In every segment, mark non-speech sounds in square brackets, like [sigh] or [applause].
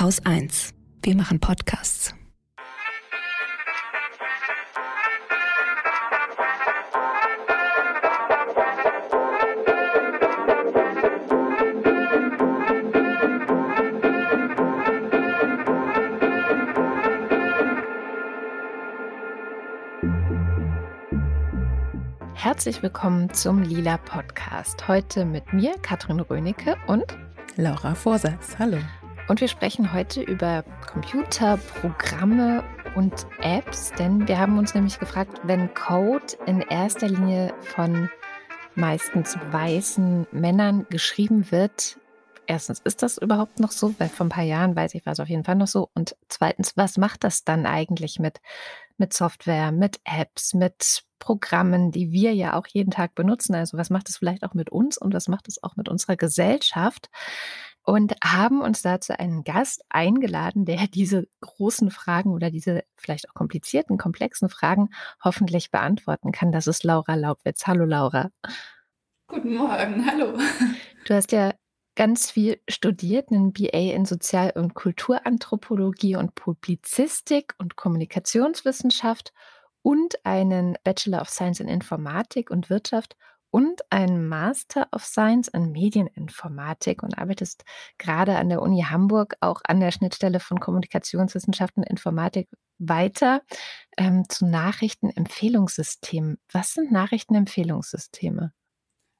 Haus 1. Wir machen Podcasts. Herzlich willkommen zum Lila Podcast. Heute mit mir, Katrin Rönecke und Laura Vorsatz. Hallo. Und wir sprechen heute über Computer, Programme und Apps, denn wir haben uns nämlich gefragt, wenn Code in erster Linie von meistens weißen Männern geschrieben wird, erstens, ist das überhaupt noch so? Weil vor ein paar Jahren weiß ich, war es auf jeden Fall noch so. Und zweitens, was macht das dann eigentlich mit, mit Software, mit Apps, mit Programmen, die wir ja auch jeden Tag benutzen? Also was macht es vielleicht auch mit uns und was macht es auch mit unserer Gesellschaft? Und haben uns dazu einen Gast eingeladen, der [laughs] diese großen Fragen oder diese vielleicht auch komplizierten, komplexen Fragen hoffentlich beantworten kann. Das ist Laura Laubwitz. Hallo Laura. Guten Morgen, [laughs] hallo. Du hast ja ganz viel studiert, einen BA in Sozial- und Kulturanthropologie und Publizistik und Kommunikationswissenschaft und einen Bachelor of Science in Informatik und Wirtschaft und ein Master of Science in Medieninformatik und arbeitest gerade an der Uni Hamburg auch an der Schnittstelle von Kommunikationswissenschaften und Informatik weiter ähm, zu Nachrichtenempfehlungssystemen. Was sind Nachrichtenempfehlungssysteme?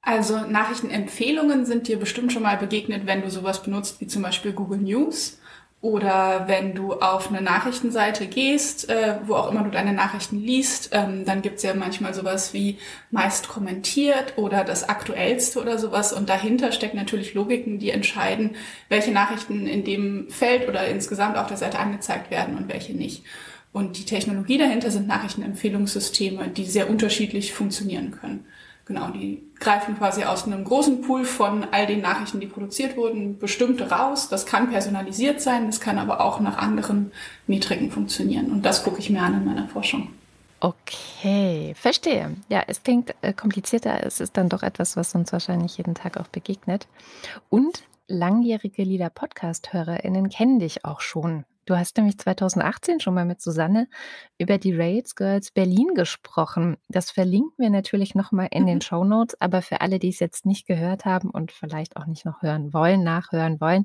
Also Nachrichtenempfehlungen sind dir bestimmt schon mal begegnet, wenn du sowas benutzt wie zum Beispiel Google News oder wenn du auf eine Nachrichtenseite gehst, äh, wo auch immer du deine Nachrichten liest, ähm, dann gibt's ja manchmal sowas wie meist kommentiert oder das aktuellste oder sowas. Und dahinter stecken natürlich Logiken, die entscheiden, welche Nachrichten in dem Feld oder insgesamt auf der Seite angezeigt werden und welche nicht. Und die Technologie dahinter sind Nachrichtenempfehlungssysteme, die sehr unterschiedlich funktionieren können. Genau, die greifen quasi aus einem großen Pool von all den Nachrichten, die produziert wurden, bestimmte raus. Das kann personalisiert sein, das kann aber auch nach anderen Metriken funktionieren. Und das gucke ich mir an in meiner Forschung. Okay, verstehe. Ja, es klingt äh, komplizierter. Es ist dann doch etwas, was uns wahrscheinlich jeden Tag auch begegnet. Und langjährige Lieder-Podcast-HörerInnen kennen dich auch schon. Du hast nämlich 2018 schon mal mit Susanne über die Rails Girls Berlin gesprochen. Das verlinken wir natürlich nochmal in den mhm. Show Notes, aber für alle, die es jetzt nicht gehört haben und vielleicht auch nicht noch hören wollen, nachhören wollen,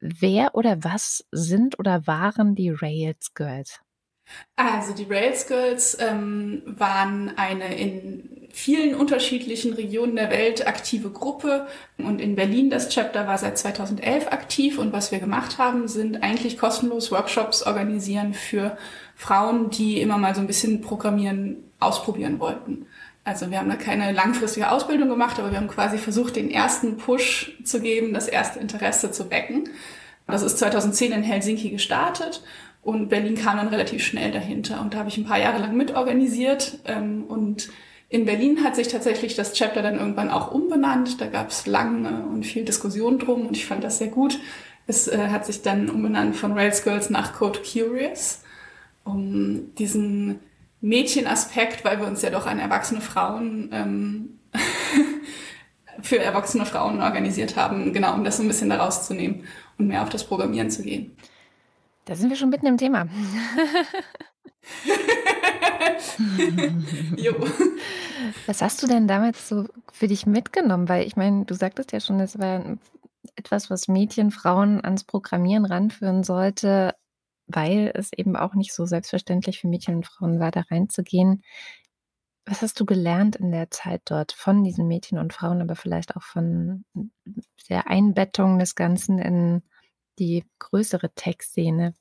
wer oder was sind oder waren die Rails Girls? Also die Rails Girls ähm, waren eine in vielen unterschiedlichen Regionen der Welt aktive Gruppe und in Berlin das Chapter war seit 2011 aktiv und was wir gemacht haben, sind eigentlich kostenlos Workshops organisieren für Frauen, die immer mal so ein bisschen Programmieren ausprobieren wollten. Also wir haben da keine langfristige Ausbildung gemacht, aber wir haben quasi versucht, den ersten Push zu geben, das erste Interesse zu wecken. Das ist 2010 in Helsinki gestartet und Berlin kam dann relativ schnell dahinter. Und da habe ich ein paar Jahre lang mitorganisiert. Ähm, und in Berlin hat sich tatsächlich das Chapter dann irgendwann auch umbenannt. Da gab es lange und viel Diskussion drum und ich fand das sehr gut. Es äh, hat sich dann umbenannt von Rails Girls nach Code Curious, um diesen Mädchenaspekt, weil wir uns ja doch an erwachsene Frauen ähm, [laughs] für erwachsene Frauen organisiert haben, genau, um das so ein bisschen da rauszunehmen und mehr auf das Programmieren zu gehen. Da sind wir schon mitten im Thema. [laughs] jo. Was hast du denn damals so für dich mitgenommen? Weil ich meine, du sagtest ja schon, es war etwas, was Mädchen, Frauen ans Programmieren ranführen sollte, weil es eben auch nicht so selbstverständlich für Mädchen und Frauen war, da reinzugehen. Was hast du gelernt in der Zeit dort von diesen Mädchen und Frauen, aber vielleicht auch von der Einbettung des Ganzen in die größere Tech-Szene?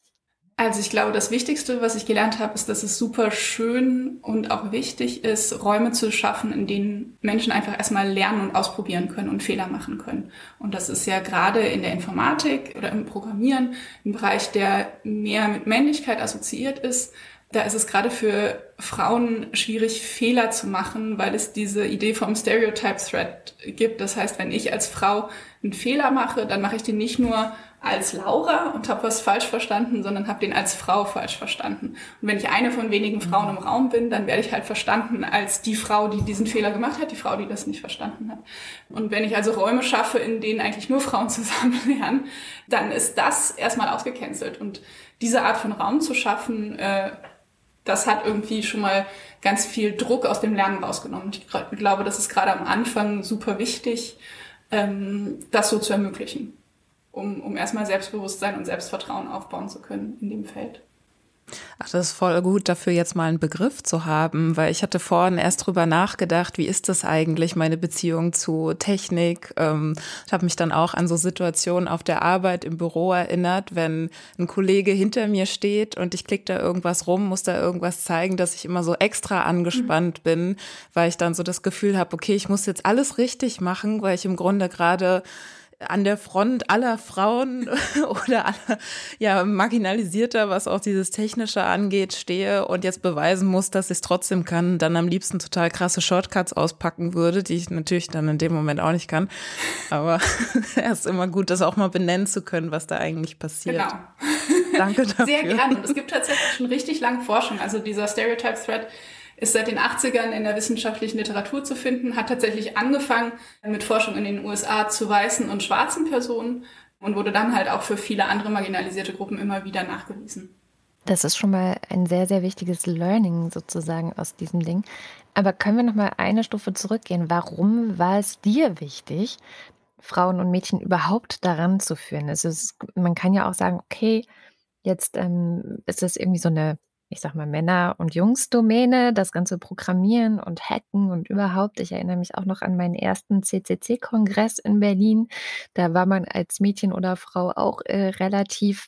Also ich glaube, das Wichtigste, was ich gelernt habe, ist, dass es super schön und auch wichtig ist, Räume zu schaffen, in denen Menschen einfach erstmal lernen und ausprobieren können und Fehler machen können. Und das ist ja gerade in der Informatik oder im Programmieren, im Bereich, der mehr mit Männlichkeit assoziiert ist, da ist es gerade für Frauen schwierig, Fehler zu machen, weil es diese Idee vom Stereotype Threat gibt. Das heißt, wenn ich als Frau einen Fehler mache, dann mache ich den nicht nur als Laura und habe was falsch verstanden, sondern habe den als Frau falsch verstanden. Und wenn ich eine von wenigen Frauen im Raum bin, dann werde ich halt verstanden als die Frau, die diesen Fehler gemacht hat, die Frau, die das nicht verstanden hat. Und wenn ich also Räume schaffe, in denen eigentlich nur Frauen [laughs] zusammen lernen, dann ist das erstmal ausgecancelt. Und diese Art von Raum zu schaffen, äh, das hat irgendwie schon mal ganz viel Druck aus dem Lernen rausgenommen. Ich glaube, das ist gerade am Anfang super wichtig, ähm, das so zu ermöglichen, um, um erstmal Selbstbewusstsein und Selbstvertrauen aufbauen zu können in dem Feld. Ach, das ist voll gut, dafür jetzt mal einen Begriff zu haben, weil ich hatte vorhin erst drüber nachgedacht, wie ist das eigentlich, meine Beziehung zu Technik. Ähm, ich habe mich dann auch an so Situationen auf der Arbeit im Büro erinnert, wenn ein Kollege hinter mir steht und ich klicke da irgendwas rum, muss da irgendwas zeigen, dass ich immer so extra angespannt mhm. bin, weil ich dann so das Gefühl habe, okay, ich muss jetzt alles richtig machen, weil ich im Grunde gerade an der Front aller Frauen [laughs] oder aller ja, marginalisierter, was auch dieses Technische angeht, stehe und jetzt beweisen muss, dass ich es trotzdem kann, dann am liebsten total krasse Shortcuts auspacken würde, die ich natürlich dann in dem Moment auch nicht kann. Aber [laughs] es ist immer gut, das auch mal benennen zu können, was da eigentlich passiert. Genau. Danke [laughs] dafür. Sehr gerne. Und es gibt tatsächlich schon richtig lange Forschung. Also dieser Stereotype-Thread ist seit den 80ern in der wissenschaftlichen Literatur zu finden, hat tatsächlich angefangen mit Forschung in den USA zu weißen und schwarzen Personen und wurde dann halt auch für viele andere marginalisierte Gruppen immer wieder nachgewiesen. Das ist schon mal ein sehr, sehr wichtiges Learning sozusagen aus diesem Ding. Aber können wir noch mal eine Stufe zurückgehen? Warum war es dir wichtig, Frauen und Mädchen überhaupt daran zu führen? Also es, man kann ja auch sagen, okay, jetzt ähm, ist das irgendwie so eine ich sag mal, Männer- und Jungs-Domäne, das ganze Programmieren und Hacken und überhaupt. Ich erinnere mich auch noch an meinen ersten CCC-Kongress in Berlin. Da war man als Mädchen oder Frau auch äh, relativ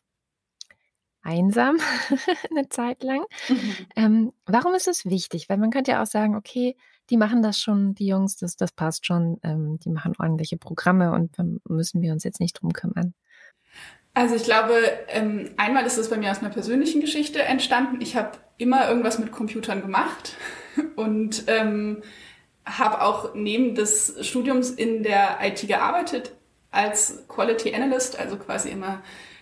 einsam [laughs] eine Zeit lang. Mhm. Ähm, warum ist es wichtig? Weil man könnte ja auch sagen, okay, die machen das schon, die Jungs, das, das passt schon, ähm, die machen ordentliche Programme und dann müssen wir uns jetzt nicht drum kümmern. Also ich glaube, ähm, einmal ist es bei mir aus einer persönlichen Geschichte entstanden. Ich habe immer irgendwas mit Computern gemacht [laughs] und ähm, habe auch neben des Studiums in der IT gearbeitet als Quality Analyst, also quasi immer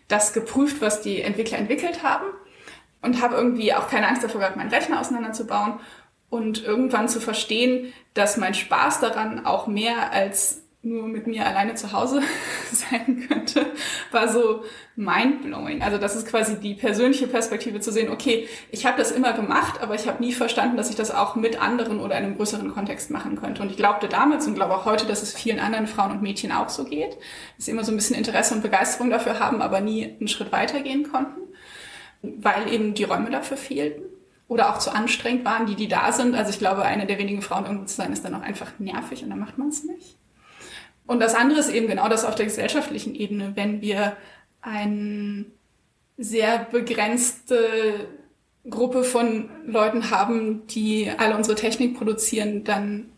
das geprüft, was die Entwickler entwickelt haben und habe irgendwie auch keine Angst davor gehabt, meinen Rechner auseinanderzubauen und irgendwann zu verstehen, dass mein Spaß daran auch mehr als nur mit mir alleine zu Hause [laughs] sein könnte, war so mindblowing. Also das ist quasi die persönliche Perspektive zu sehen, okay, ich habe das immer gemacht, aber ich habe nie verstanden, dass ich das auch mit anderen oder in einem größeren Kontext machen könnte. Und ich glaubte damals und glaube auch heute, dass es vielen anderen Frauen und Mädchen auch so geht, dass sie immer so ein bisschen Interesse und Begeisterung dafür haben, aber nie einen Schritt weitergehen konnten, weil eben die Räume dafür fehlten oder auch zu anstrengend waren, die, die da sind. Also ich glaube, eine der wenigen Frauen irgendwo zu sein, ist dann auch einfach nervig und dann macht man es nicht. Und das andere ist eben genau das auf der gesellschaftlichen Ebene, wenn wir eine sehr begrenzte Gruppe von Leuten haben, die alle unsere Technik produzieren, dann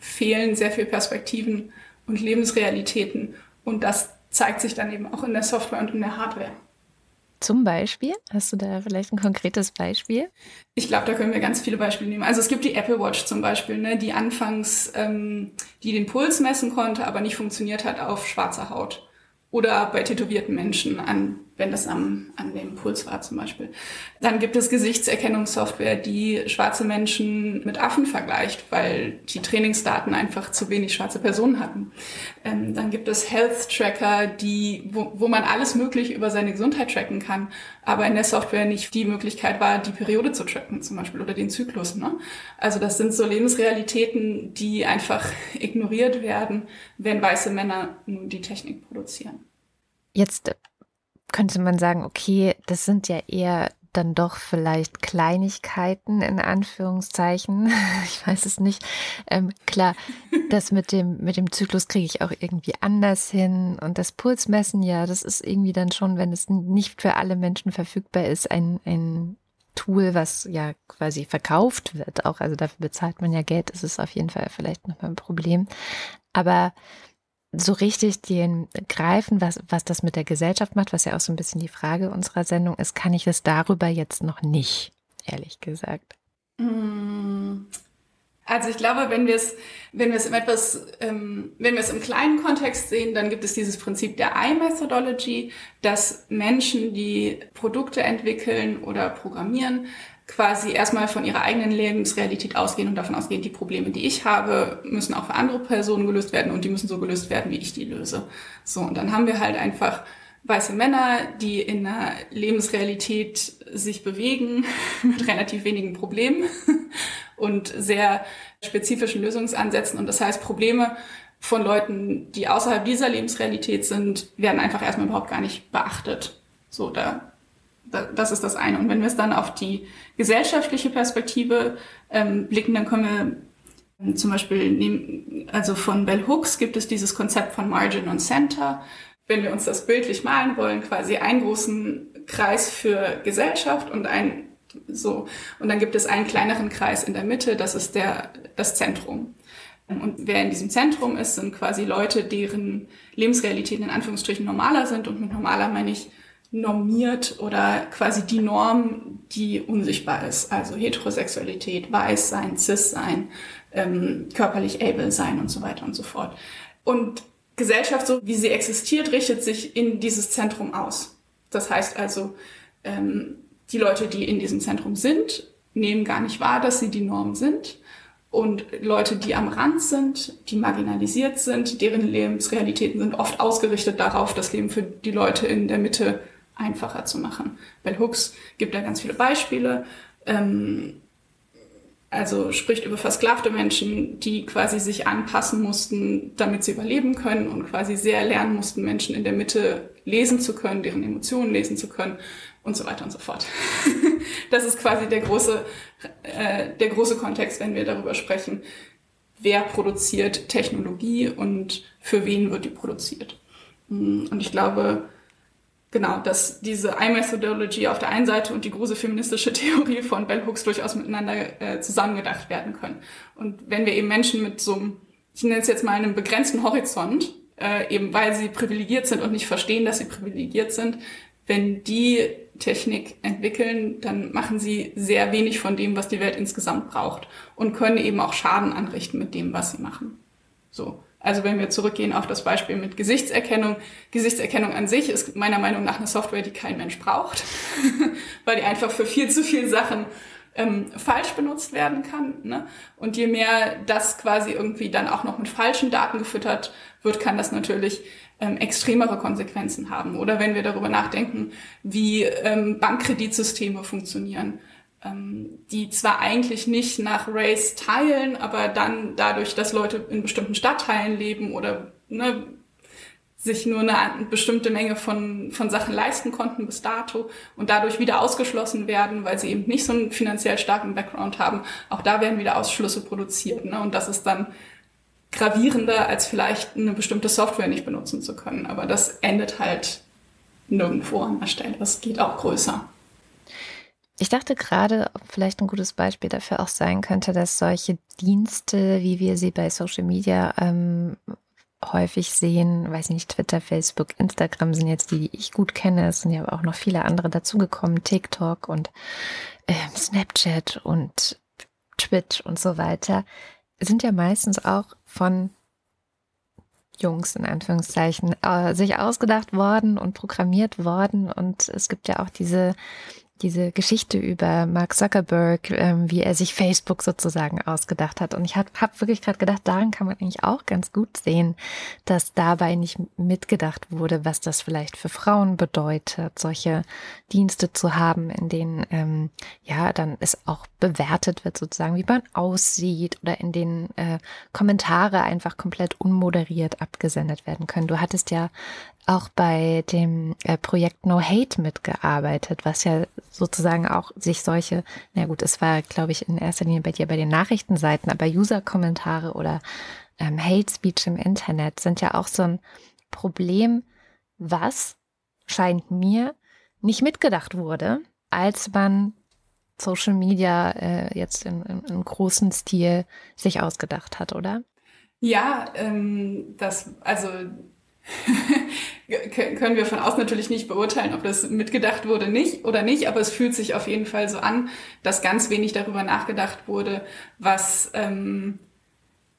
fehlen sehr viele Perspektiven und Lebensrealitäten. Und das zeigt sich dann eben auch in der Software und in der Hardware. Zum Beispiel? Hast du da vielleicht ein konkretes Beispiel? Ich glaube, da können wir ganz viele Beispiele nehmen. Also es gibt die Apple Watch zum Beispiel, ne, die anfangs ähm, die den Puls messen konnte, aber nicht funktioniert hat auf schwarzer Haut oder bei tätowierten Menschen an wenn das am, an dem Puls war zum Beispiel. Dann gibt es Gesichtserkennungssoftware, die schwarze Menschen mit Affen vergleicht, weil die Trainingsdaten einfach zu wenig schwarze Personen hatten. Ähm, dann gibt es Health Tracker, die, wo, wo man alles mögliche über seine Gesundheit tracken kann, aber in der Software nicht die Möglichkeit war, die Periode zu tracken zum Beispiel oder den Zyklus. Ne? Also das sind so Lebensrealitäten, die einfach ignoriert werden, wenn weiße Männer nun die Technik produzieren. Jetzt könnte man sagen, okay, das sind ja eher dann doch vielleicht Kleinigkeiten in Anführungszeichen. [laughs] Ich weiß es nicht. Ähm, klar, das mit dem, mit dem Zyklus kriege ich auch irgendwie anders hin. Und das Pulsmessen, ja, das ist irgendwie dann schon, wenn es nicht für alle Menschen verfügbar ist, ein, ein Tool, was ja quasi verkauft wird. Auch, also dafür bezahlt man ja Geld. Das ist auf jeden Fall vielleicht nochmal ein Problem. Aber so richtig den greifen, was, was das mit der Gesellschaft macht, was ja auch so ein bisschen die Frage unserer Sendung ist, kann ich es darüber jetzt noch nicht, ehrlich gesagt. Mm. Also ich glaube, wenn wir es, wenn im ähm, wenn wir es im kleinen Kontext sehen, dann gibt es dieses Prinzip der I-Methodology, dass Menschen, die Produkte entwickeln oder programmieren, quasi erstmal von ihrer eigenen Lebensrealität ausgehen und davon ausgehen, die Probleme, die ich habe, müssen auch für andere Personen gelöst werden und die müssen so gelöst werden, wie ich die löse. So, und dann haben wir halt einfach weiße Männer, die in einer Lebensrealität sich bewegen [laughs] mit relativ wenigen Problemen [laughs] und sehr spezifischen Lösungsansätzen. Und das heißt, Probleme von Leuten, die außerhalb dieser Lebensrealität sind, werden einfach erstmal überhaupt gar nicht beachtet. So, da, das ist das eine. Und wenn wir es dann auf die gesellschaftliche Perspektive ähm, blicken, dann können wir ähm, zum Beispiel nehmen, also von Bell Hooks gibt es dieses Konzept von Margin und Center. Wenn wir uns das bildlich malen wollen, quasi einen großen Kreis für Gesellschaft und ein so. Und dann gibt es einen kleineren Kreis in der Mitte, das ist der, das Zentrum. Und wer in diesem Zentrum ist, sind quasi Leute, deren Lebensrealitäten in Anführungsstrichen normaler sind. Und mit normaler meine ich normiert oder quasi die Norm, die unsichtbar ist. Also Heterosexualität, Weiß sein, Cis sein, ähm, körperlich able sein und so weiter und so fort. Und Gesellschaft, so wie sie existiert, richtet sich in dieses Zentrum aus. Das heißt also, ähm, die Leute, die in diesem Zentrum sind, nehmen gar nicht wahr, dass sie die Norm sind. Und Leute, die am Rand sind, die marginalisiert sind, deren Lebensrealitäten sind oft ausgerichtet darauf, das Leben für die Leute in der Mitte einfacher zu machen. Bell Hooks gibt da ganz viele Beispiele. Ähm, also spricht über versklavte Menschen, die quasi sich anpassen mussten, damit sie überleben können und quasi sehr lernen mussten, Menschen in der Mitte lesen zu können, deren Emotionen lesen zu können und so weiter und so fort. [laughs] das ist quasi der große, äh, der große Kontext, wenn wir darüber sprechen, wer produziert Technologie und für wen wird die produziert. Und ich glaube, genau, dass diese I-Methodology auf der einen Seite und die große feministische [laughs] Theorie von Bell Hooks durchaus miteinander äh, zusammengedacht werden können. Und wenn wir eben Menschen mit so einem, ich nenne es jetzt mal einem begrenzten Horizont, äh, eben weil sie privilegiert sind und nicht verstehen, dass sie privilegiert sind, wenn die Technik entwickeln, dann machen sie sehr wenig von dem, was die Welt insgesamt braucht und können eben auch Schaden anrichten mit dem, was sie machen. So. Also wenn wir zurückgehen auf das Beispiel mit Gesichtserkennung. Gesichtserkennung an sich ist meiner Meinung nach eine Software, die kein Mensch braucht, [laughs] weil die einfach für viel zu viele Sachen ähm, falsch benutzt werden kann. Ne? Und je mehr das quasi irgendwie dann auch noch mit falschen Daten gefüttert wird, kann das natürlich ähm, extremere Konsequenzen haben. Oder wenn wir darüber nachdenken, wie ähm, Bankkreditsysteme funktionieren, die zwar eigentlich nicht nach Race teilen, aber dann dadurch, dass Leute in bestimmten Stadtteilen leben oder ne, sich nur eine bestimmte Menge von, von Sachen leisten konnten bis dato und dadurch wieder ausgeschlossen werden, weil sie eben nicht so einen finanziell starken Background haben. Auch da werden wieder Ausschlüsse produziert. Ne? Und das ist dann gravierender, als vielleicht eine bestimmte Software nicht benutzen zu können. Aber das endet halt nirgendwo an der Stelle. Das geht auch größer. Ich dachte gerade, ob vielleicht ein gutes Beispiel dafür auch sein könnte, dass solche Dienste, wie wir sie bei Social Media ähm, häufig sehen, weiß nicht, Twitter, Facebook, Instagram sind jetzt die, die ich gut kenne. Es sind ja auch noch viele andere dazugekommen, TikTok und äh, Snapchat und Twitch und so weiter, sind ja meistens auch von Jungs in Anführungszeichen äh, sich ausgedacht worden und programmiert worden. Und es gibt ja auch diese diese Geschichte über Mark Zuckerberg, ähm, wie er sich Facebook sozusagen ausgedacht hat. Und ich habe hab wirklich gerade gedacht, daran kann man eigentlich auch ganz gut sehen, dass dabei nicht mitgedacht wurde, was das vielleicht für Frauen bedeutet, solche Dienste zu haben, in denen ähm, ja dann es auch bewertet wird, sozusagen, wie man aussieht oder in denen äh, Kommentare einfach komplett unmoderiert abgesendet werden können. Du hattest ja auch bei dem äh, Projekt No Hate mitgearbeitet, was ja sozusagen auch sich solche, na gut, es war, glaube ich, in erster Linie bei dir bei den Nachrichtenseiten, aber User-Kommentare oder ähm, Hate Speech im Internet sind ja auch so ein Problem, was scheint mir nicht mitgedacht wurde, als man Social Media äh, jetzt in, in, in großen Stil sich ausgedacht hat, oder? Ja, ähm, das, also [laughs] können wir von außen natürlich nicht beurteilen, ob das mitgedacht wurde nicht oder nicht, aber es fühlt sich auf jeden Fall so an, dass ganz wenig darüber nachgedacht wurde, was ähm,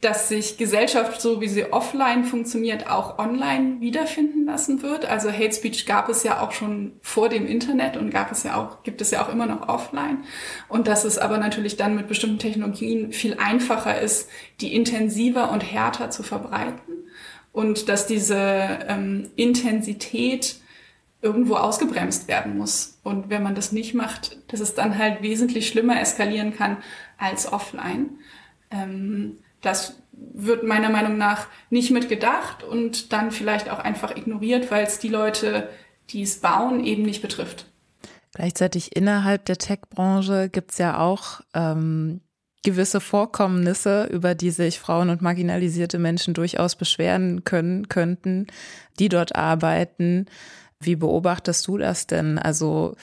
dass sich Gesellschaft, so wie sie offline funktioniert, auch online wiederfinden lassen wird. Also Hate Speech gab es ja auch schon vor dem Internet und gab es ja auch, gibt es ja auch immer noch offline. Und dass es aber natürlich dann mit bestimmten Technologien viel einfacher ist, die intensiver und härter zu verbreiten und dass diese ähm, Intensität irgendwo ausgebremst werden muss. Und wenn man das nicht macht, dass es dann halt wesentlich schlimmer eskalieren kann als offline. Ähm, das wird meiner Meinung nach nicht mitgedacht und dann vielleicht auch einfach ignoriert, weil es die Leute, die es bauen, eben nicht betrifft. Gleichzeitig innerhalb der Tech-Branche gibt es ja auch ähm, gewisse Vorkommnisse, über die sich Frauen und marginalisierte Menschen durchaus beschweren können, könnten, die dort arbeiten. Wie beobachtest du das denn? Also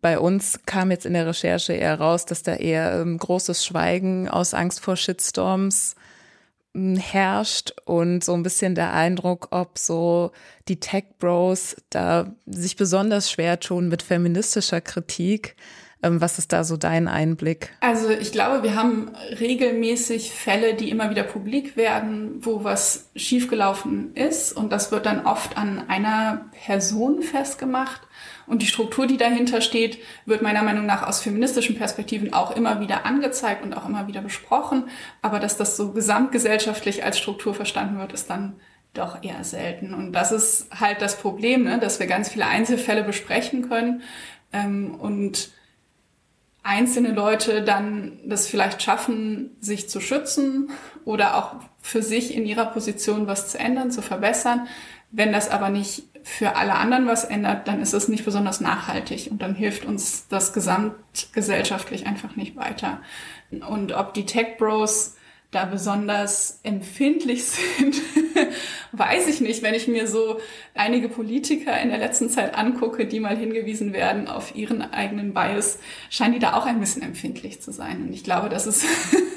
bei uns kam jetzt in der Recherche eher raus, dass da eher ähm, großes Schweigen aus Angst vor Shitstorms hm, herrscht und so ein bisschen der Eindruck, ob so die Tech Bros da sich besonders schwer tun mit feministischer Kritik was ist da so dein Einblick? Also ich glaube, wir haben regelmäßig Fälle, die immer wieder publik werden, wo was schiefgelaufen ist. Und das wird dann oft an einer Person festgemacht. Und die Struktur, die dahinter steht, wird meiner Meinung nach aus feministischen Perspektiven auch immer wieder angezeigt und auch immer wieder besprochen. Aber dass das so gesamtgesellschaftlich als Struktur verstanden wird, ist dann doch eher selten. Und das ist halt das Problem, ne? dass wir ganz viele Einzelfälle besprechen können ähm, und einzelne Leute dann das vielleicht schaffen, sich zu schützen oder auch für sich in ihrer Position was zu ändern, zu verbessern. Wenn das aber nicht für alle anderen was ändert, dann ist es nicht besonders nachhaltig und dann hilft uns das gesamtgesellschaftlich einfach nicht weiter. Und ob die Tech Bros da besonders empfindlich [laughs] sind, weiß ich nicht. Wenn ich mir so einige Politiker in der letzten Zeit angucke, die mal hingewiesen werden auf ihren eigenen Bias, scheinen die da auch ein bisschen empfindlich zu sein. Und ich glaube, das ist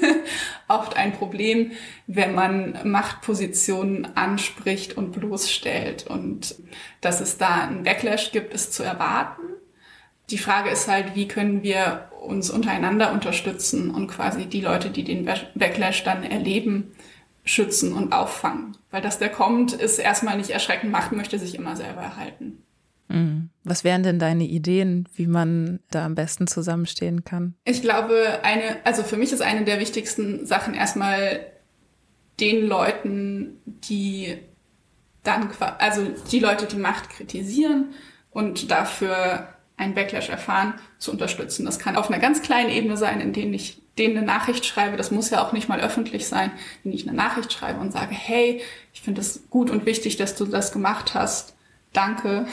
[laughs] oft ein Problem, wenn man Machtpositionen anspricht und bloßstellt. Und dass es da einen Backlash gibt, ist zu erwarten. Die Frage ist halt, wie können wir uns untereinander unterstützen und quasi die Leute, die den Backlash dann erleben, schützen und auffangen. Weil dass der kommt, ist erstmal nicht erschreckend. Macht möchte sich immer selber erhalten. Mhm. Was wären denn deine Ideen, wie man da am besten zusammenstehen kann? Ich glaube, eine, also für mich ist eine der wichtigsten Sachen erstmal den Leuten, die dann, also die Leute, die Macht kritisieren und dafür einen Backlash erfahren, zu unterstützen. Das kann auf einer ganz kleinen Ebene sein, in denen ich denen eine Nachricht schreibe. Das muss ja auch nicht mal öffentlich sein, wenn ich eine Nachricht schreibe und sage, hey, ich finde es gut und wichtig, dass du das gemacht hast. Danke.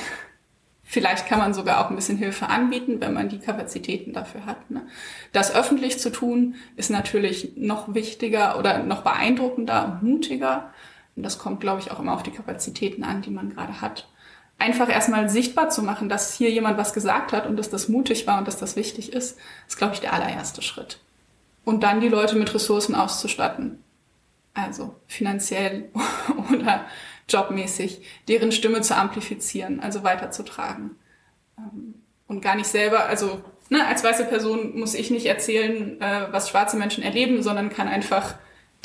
Vielleicht kann man sogar auch ein bisschen Hilfe anbieten, wenn man die Kapazitäten dafür hat. Ne? Das öffentlich zu tun, ist natürlich noch wichtiger oder noch beeindruckender und mutiger. Und das kommt, glaube ich, auch immer auf die Kapazitäten an, die man gerade hat einfach erstmal sichtbar zu machen, dass hier jemand was gesagt hat und dass das mutig war und dass das wichtig ist, ist, glaube ich, der allererste Schritt. Und dann die Leute mit Ressourcen auszustatten. Also finanziell [laughs] oder jobmäßig, deren Stimme zu amplifizieren, also weiterzutragen. Ähm, und gar nicht selber, also ne, als weiße Person muss ich nicht erzählen, äh, was schwarze Menschen erleben, sondern kann einfach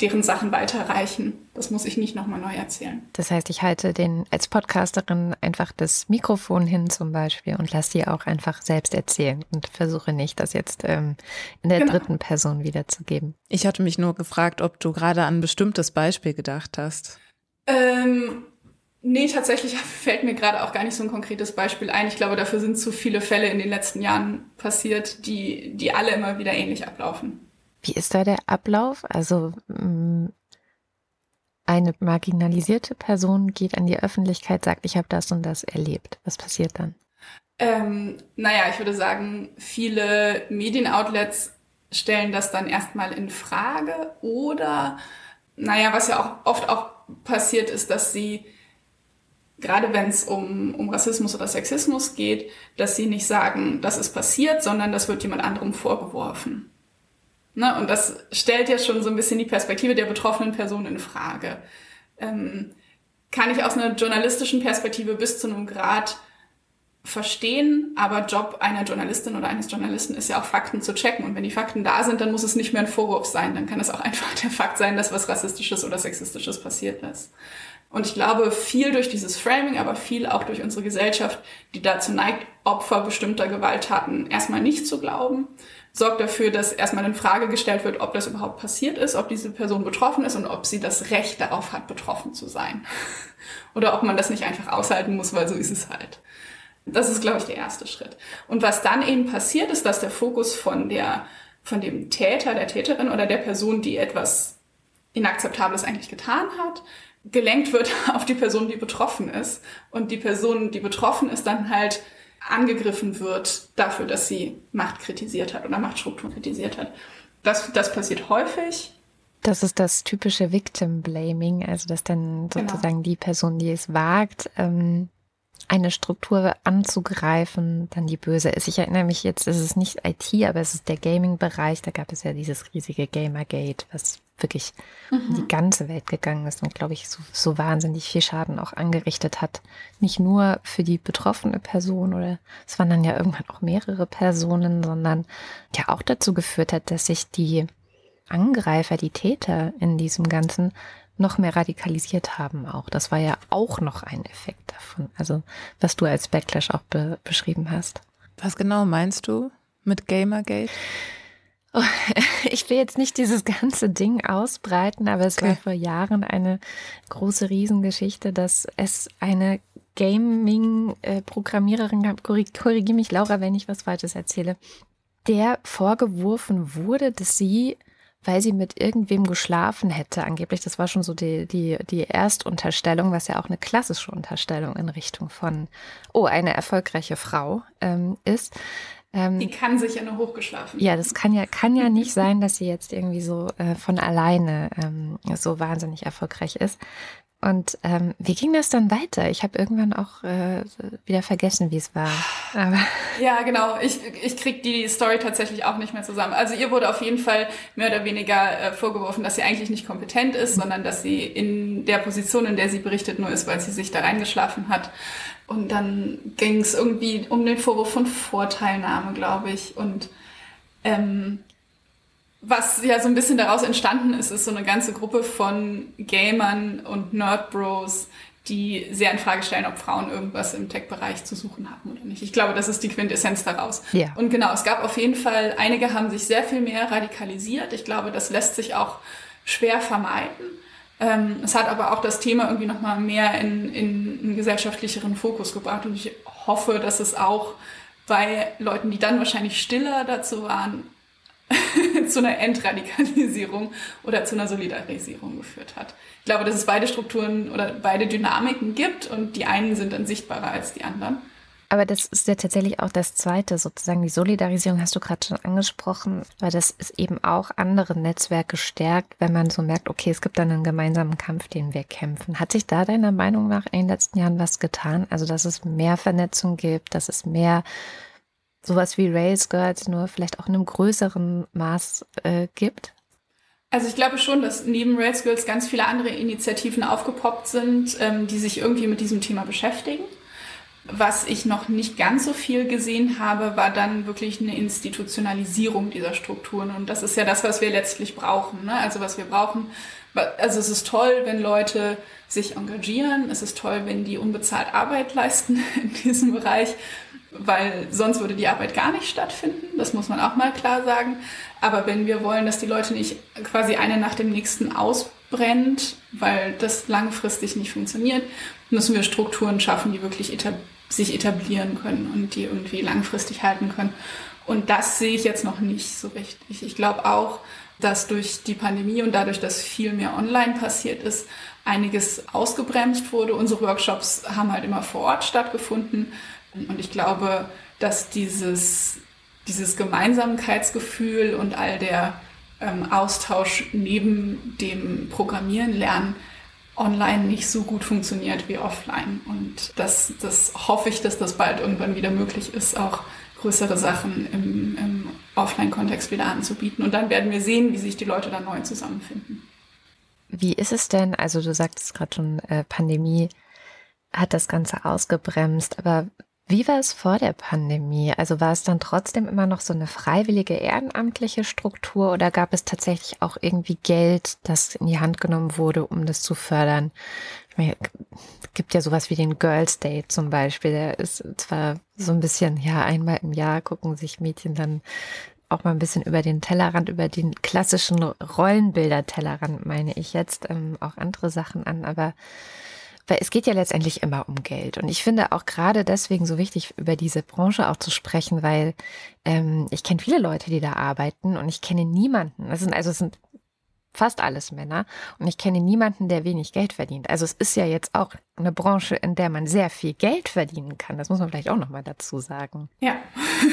deren Sachen weiterreichen. Das muss ich nicht nochmal neu erzählen. Das heißt, ich halte den als Podcasterin einfach das Mikrofon hin zum Beispiel und lasse sie auch einfach selbst erzählen und versuche nicht, das jetzt ähm, in der genau. dritten Person wiederzugeben. Ich hatte mich nur gefragt, ob du gerade an ein bestimmtes Beispiel gedacht hast. Ähm, nee, tatsächlich [laughs] fällt mir gerade auch gar nicht so ein konkretes Beispiel ein. Ich glaube, dafür sind zu viele Fälle in den letzten Jahren passiert, die, die alle immer wieder ähnlich ablaufen. Wie ist da der Ablauf? Also mm, eine marginalisierte Person geht an die Öffentlichkeit, sagt, ich habe das und das erlebt. Was passiert dann? Ähm, naja, ich würde sagen, viele Medienoutlets stellen das dann erstmal in Frage oder, naja, was ja auch oft auch passiert ist, dass sie, gerade wenn es um, um Rassismus oder Sexismus geht, dass sie nicht sagen, das ist passiert, sondern das wird jemand anderem vorgeworfen. Ne? Und das stellt ja schon so ein bisschen die Perspektive der betroffenen Person in Frage. Ähm, kann ich aus einer journalistischen Perspektive bis zu einem Grad verstehen, aber Job einer Journalistin oder eines Journalisten ist ja auch Fakten zu checken. Und wenn die Fakten da sind, dann muss es nicht mehr ein Vorwurf sein. Dann kann es auch [laughs] einfach der Fakt sein, dass was Rassistisches oder Sexistisches passiert ist. Und ich glaube, viel durch dieses Framing, aber viel auch durch unsere Gesellschaft, die dazu neigt, Opfer bestimmter Gewalttaten erstmal nicht zu glauben, sorgt dafür, dass erstmal in Frage gestellt wird, ob das überhaupt passiert ist, ob diese Person betroffen ist und ob sie das Recht darauf hat, betroffen zu sein. [laughs] Oder ob man das nicht einfach aushalten muss, weil so ist es halt. Das ist, glaube ich, der erste Schritt. Und was dann eben passiert, ist, dass der Fokus von der, von dem Täter, der Täterin oder der Person, die etwas Inakzeptables eigentlich getan hat, gelenkt wird [laughs] auf die Person, die betroffen ist. Und die Person, die betroffen ist, dann halt angegriffen wird dafür, dass sie Macht kritisiert hat oder Machtstrukturen kritisiert hat. Das, das passiert häufig. Das ist das typische Victim Blaming, also dass dann genau. sozusagen genau. die Person, die es wagt, ähm, eine Struktur anzugreifen, dann die böse ist. Ich erinnere mich jetzt, es ist nicht IT, aber es ist der Gaming-Bereich. Da gab es ja dieses riesige Gamergate, was wirklich mhm. in die ganze Welt gegangen ist und, glaube ich, so, so wahnsinnig viel Schaden auch angerichtet hat. Nicht nur für die betroffene Person oder es waren dann ja irgendwann auch mehrere Personen, sondern ja auch dazu geführt hat, dass sich die Angreifer, die Täter in diesem Ganzen noch mehr radikalisiert haben auch. Das war ja auch noch ein Effekt davon. Also was du als Backlash auch be beschrieben hast. Was genau meinst du mit Gamergate? Oh, [laughs] ich will jetzt nicht dieses ganze Ding ausbreiten, aber es okay. war vor Jahren eine große Riesengeschichte, dass es eine Gaming-Programmiererin gab, korrigiere mich Laura, wenn ich was Falsches erzähle, der vorgeworfen wurde, dass sie weil sie mit irgendwem geschlafen hätte, angeblich. Das war schon so die, die, die Erstunterstellung, was ja auch eine klassische Unterstellung in Richtung von, oh, eine erfolgreiche Frau ähm, ist. Ähm, die kann sich ja nur hochgeschlafen. Ja, das kann ja, kann ja nicht [laughs] sein, dass sie jetzt irgendwie so äh, von alleine ähm, so wahnsinnig erfolgreich ist. Und ähm, wie ging das dann weiter? Ich habe irgendwann auch äh, wieder vergessen, wie es war. Aber ja, genau. Ich, ich krieg die Story tatsächlich auch nicht mehr zusammen. Also ihr wurde auf jeden Fall mehr oder weniger äh, vorgeworfen, dass sie eigentlich nicht kompetent ist, sondern dass sie in der Position, in der sie berichtet, nur ist, weil sie sich da reingeschlafen hat. Und dann ging es irgendwie um den Vorwurf von Vorteilnahme, glaube ich. Und ähm, was ja so ein bisschen daraus entstanden ist, ist so eine ganze Gruppe von Gamern und Nerdbros, die sehr in Frage stellen, ob Frauen irgendwas im Tech-Bereich zu suchen haben oder nicht. Ich glaube, das ist die Quintessenz daraus. Ja. Und genau, es gab auf jeden Fall, einige haben sich sehr viel mehr radikalisiert. Ich glaube, das lässt sich auch schwer vermeiden. Ähm, es hat aber auch das Thema irgendwie nochmal mehr in, in einen gesellschaftlicheren Fokus gebracht. Und ich hoffe, dass es auch bei Leuten, die dann wahrscheinlich stiller dazu waren, [laughs] zu einer Entradikalisierung oder zu einer Solidarisierung geführt hat. Ich glaube, dass es beide Strukturen oder beide Dynamiken gibt und die einen sind dann sichtbarer als die anderen. Aber das ist ja tatsächlich auch das Zweite, sozusagen die Solidarisierung hast du gerade schon angesprochen, weil das ist eben auch andere Netzwerke stärkt, wenn man so merkt, okay, es gibt dann einen gemeinsamen Kampf, den wir kämpfen. Hat sich da deiner Meinung nach in den letzten Jahren was getan? Also, dass es mehr Vernetzung gibt, dass es mehr sowas wie Rails Girls nur vielleicht auch in einem größeren Maß äh, gibt? Also ich glaube schon, dass neben Rails Girls ganz viele andere Initiativen aufgepoppt sind, ähm, die sich irgendwie mit diesem Thema beschäftigen. Was ich noch nicht ganz so viel gesehen habe, war dann wirklich eine Institutionalisierung dieser Strukturen. Und das ist ja das, was wir letztlich brauchen. Ne? Also was wir brauchen, also es ist toll, wenn Leute sich engagieren. Es ist toll, wenn die unbezahlt Arbeit [laughs] leisten in diesem Bereich weil sonst würde die Arbeit gar nicht stattfinden. Das muss man auch mal klar sagen. Aber wenn wir wollen, dass die Leute nicht quasi eine nach dem nächsten ausbrennt, weil das langfristig nicht funktioniert, müssen wir Strukturen schaffen, die wirklich etab sich etablieren können und die irgendwie langfristig halten können. Und das sehe ich jetzt noch nicht so richtig. Ich glaube auch, dass durch die Pandemie und dadurch, dass viel mehr online passiert ist, einiges ausgebremst wurde. Unsere Workshops haben halt immer vor Ort stattgefunden. Und ich glaube, dass dieses, dieses Gemeinsamkeitsgefühl und all der ähm, Austausch neben dem Programmieren lernen online nicht so gut funktioniert wie offline. Und das, das hoffe ich, dass das bald irgendwann wieder möglich ist, auch größere Sachen im, im Offline-Kontext wieder anzubieten. Und dann werden wir sehen, wie sich die Leute da neu zusammenfinden. wie ist es denn? Also du sagtest gerade schon, äh, Pandemie hat das Ganze ausgebremst, aber wie war es vor der Pandemie? Also war es dann trotzdem immer noch so eine freiwillige ehrenamtliche Struktur oder gab es tatsächlich auch irgendwie Geld, das in die Hand genommen wurde, um das zu fördern? Ich meine, es gibt ja sowas wie den Girls Day zum Beispiel. Der ist zwar so ein bisschen, ja, einmal im Jahr gucken sich Mädchen dann auch mal ein bisschen über den Tellerrand, über den klassischen Rollenbilder-Tellerrand, meine ich jetzt, ähm, auch andere Sachen an, aber weil es geht ja letztendlich immer um Geld. Und ich finde auch gerade deswegen so wichtig, über diese Branche auch zu sprechen, weil ähm, ich kenne viele Leute, die da arbeiten und ich kenne niemanden. Das sind also es sind fast alles Männer und ich kenne niemanden, der wenig Geld verdient. Also es ist ja jetzt auch eine Branche, in der man sehr viel Geld verdienen kann. Das muss man vielleicht auch noch mal dazu sagen. Ja,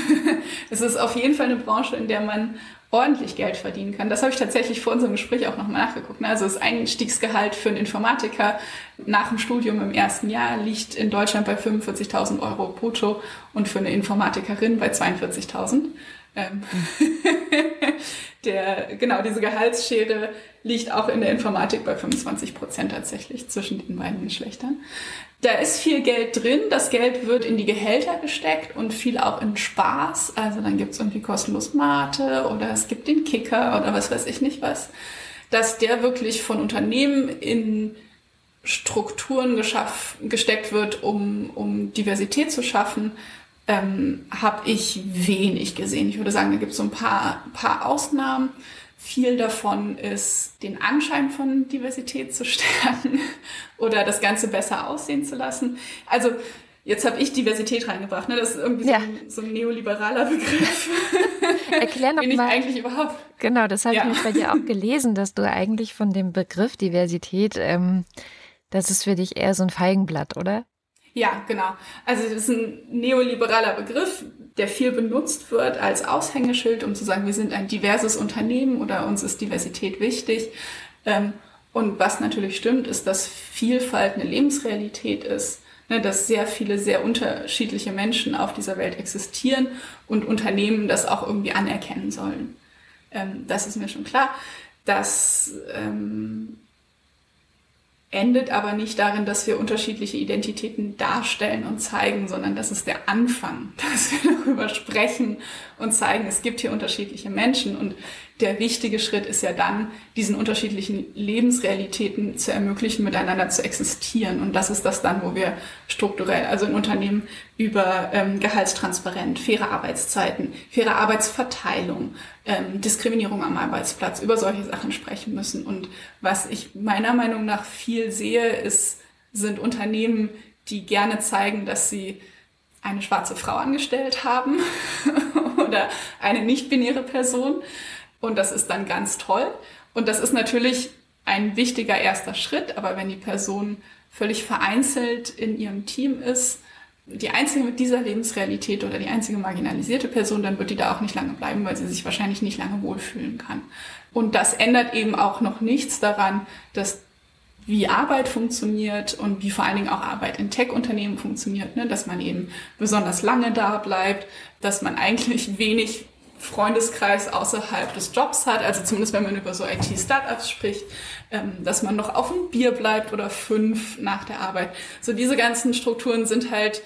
[laughs] es ist auf jeden Fall eine Branche, in der man ordentlich Geld verdienen kann. Das habe ich tatsächlich vor unserem Gespräch auch nochmal nachgeguckt. Ne? Also das Einstiegsgehalt für einen Informatiker nach dem Studium im ersten Jahr liegt in Deutschland bei 45.000 Euro brutto und für eine Informatikerin bei 42.000. Ähm [laughs] der, genau, diese Gehaltsschere liegt auch in der Informatik bei 25 Prozent tatsächlich zwischen den beiden Geschlechtern. Da ist viel Geld drin. Das Geld wird in die Gehälter gesteckt und viel auch in Spaß. Also dann gibt's irgendwie kostenlos Mate oder es gibt den Kicker oder was weiß ich nicht was. Dass der wirklich von Unternehmen in Strukturen geschaff, gesteckt wird, um, um Diversität zu schaffen, ähm, habe ich wenig gesehen. Ich würde sagen, da gibt es so ein paar, paar Ausnahmen. Viel davon ist, den Anschein von Diversität zu [laughs] stärken oder das Ganze besser aussehen zu lassen. Also jetzt habe ich Diversität reingebracht. Ne? Das ist irgendwie ja. so, ein, so, ein, neoliberaler Begriff. [laughs] Erklär noch Bin mal. Ich eigentlich überhaupt. Genau, das habe ja. ich nämlich bei dir auch gelesen, dass du eigentlich von dem Begriff Diversität, ähm, das ist für dich eher so ein Feigenblatt, oder? Ja, genau. Also das ist ein neoliberaler Begriff, der viel benutzt wird als Aushängeschild, um zu sagen, wir sind ein diverses Unternehmen oder uns ist Diversität wichtig. Ähm, und was natürlich stimmt, ist, dass Vielfalt eine Lebensrealität ist, ne, dass sehr viele sehr unterschiedliche Menschen auf dieser Welt existieren und Unternehmen das auch irgendwie anerkennen sollen. Ähm, das ist mir schon klar. Dass ähm, endet aber nicht darin, dass wir unterschiedliche Identitäten darstellen und zeigen, sondern das ist der Anfang, [laughs] dass wir darüber sprechen und zeigen, es gibt hier unterschiedliche Menschen. Und der wichtige Schritt ist ja dann, diesen unterschiedlichen Lebensrealitäten zu ermöglichen, miteinander zu existieren. Und das ist das dann, wo wir strukturell, also in Unternehmen über ähm, Gehaltstransparent, faire Arbeitszeiten, faire Arbeitsverteilung, ähm, Diskriminierung am Arbeitsplatz, über solche Sachen sprechen müssen. Und was ich meiner Meinung nach viel sehe, ist, sind Unternehmen, die gerne zeigen, dass sie eine schwarze Frau angestellt haben [laughs] oder eine nicht-binäre Person und das ist dann ganz toll. Und das ist natürlich ein wichtiger erster Schritt, aber wenn die Person völlig vereinzelt in ihrem Team ist, die einzige mit dieser Lebensrealität oder die einzige marginalisierte Person, dann wird die da auch nicht lange bleiben, weil sie sich wahrscheinlich nicht lange wohlfühlen kann. Und das ändert eben auch noch nichts daran, dass wie Arbeit funktioniert und wie vor allen Dingen auch Arbeit in Tech-Unternehmen funktioniert, ne? dass man eben besonders lange da bleibt, dass man eigentlich wenig Freundeskreis außerhalb des Jobs hat, also zumindest wenn man über so IT-Startups spricht, ähm, dass man noch auf ein Bier bleibt oder fünf nach der Arbeit. So diese ganzen Strukturen sind halt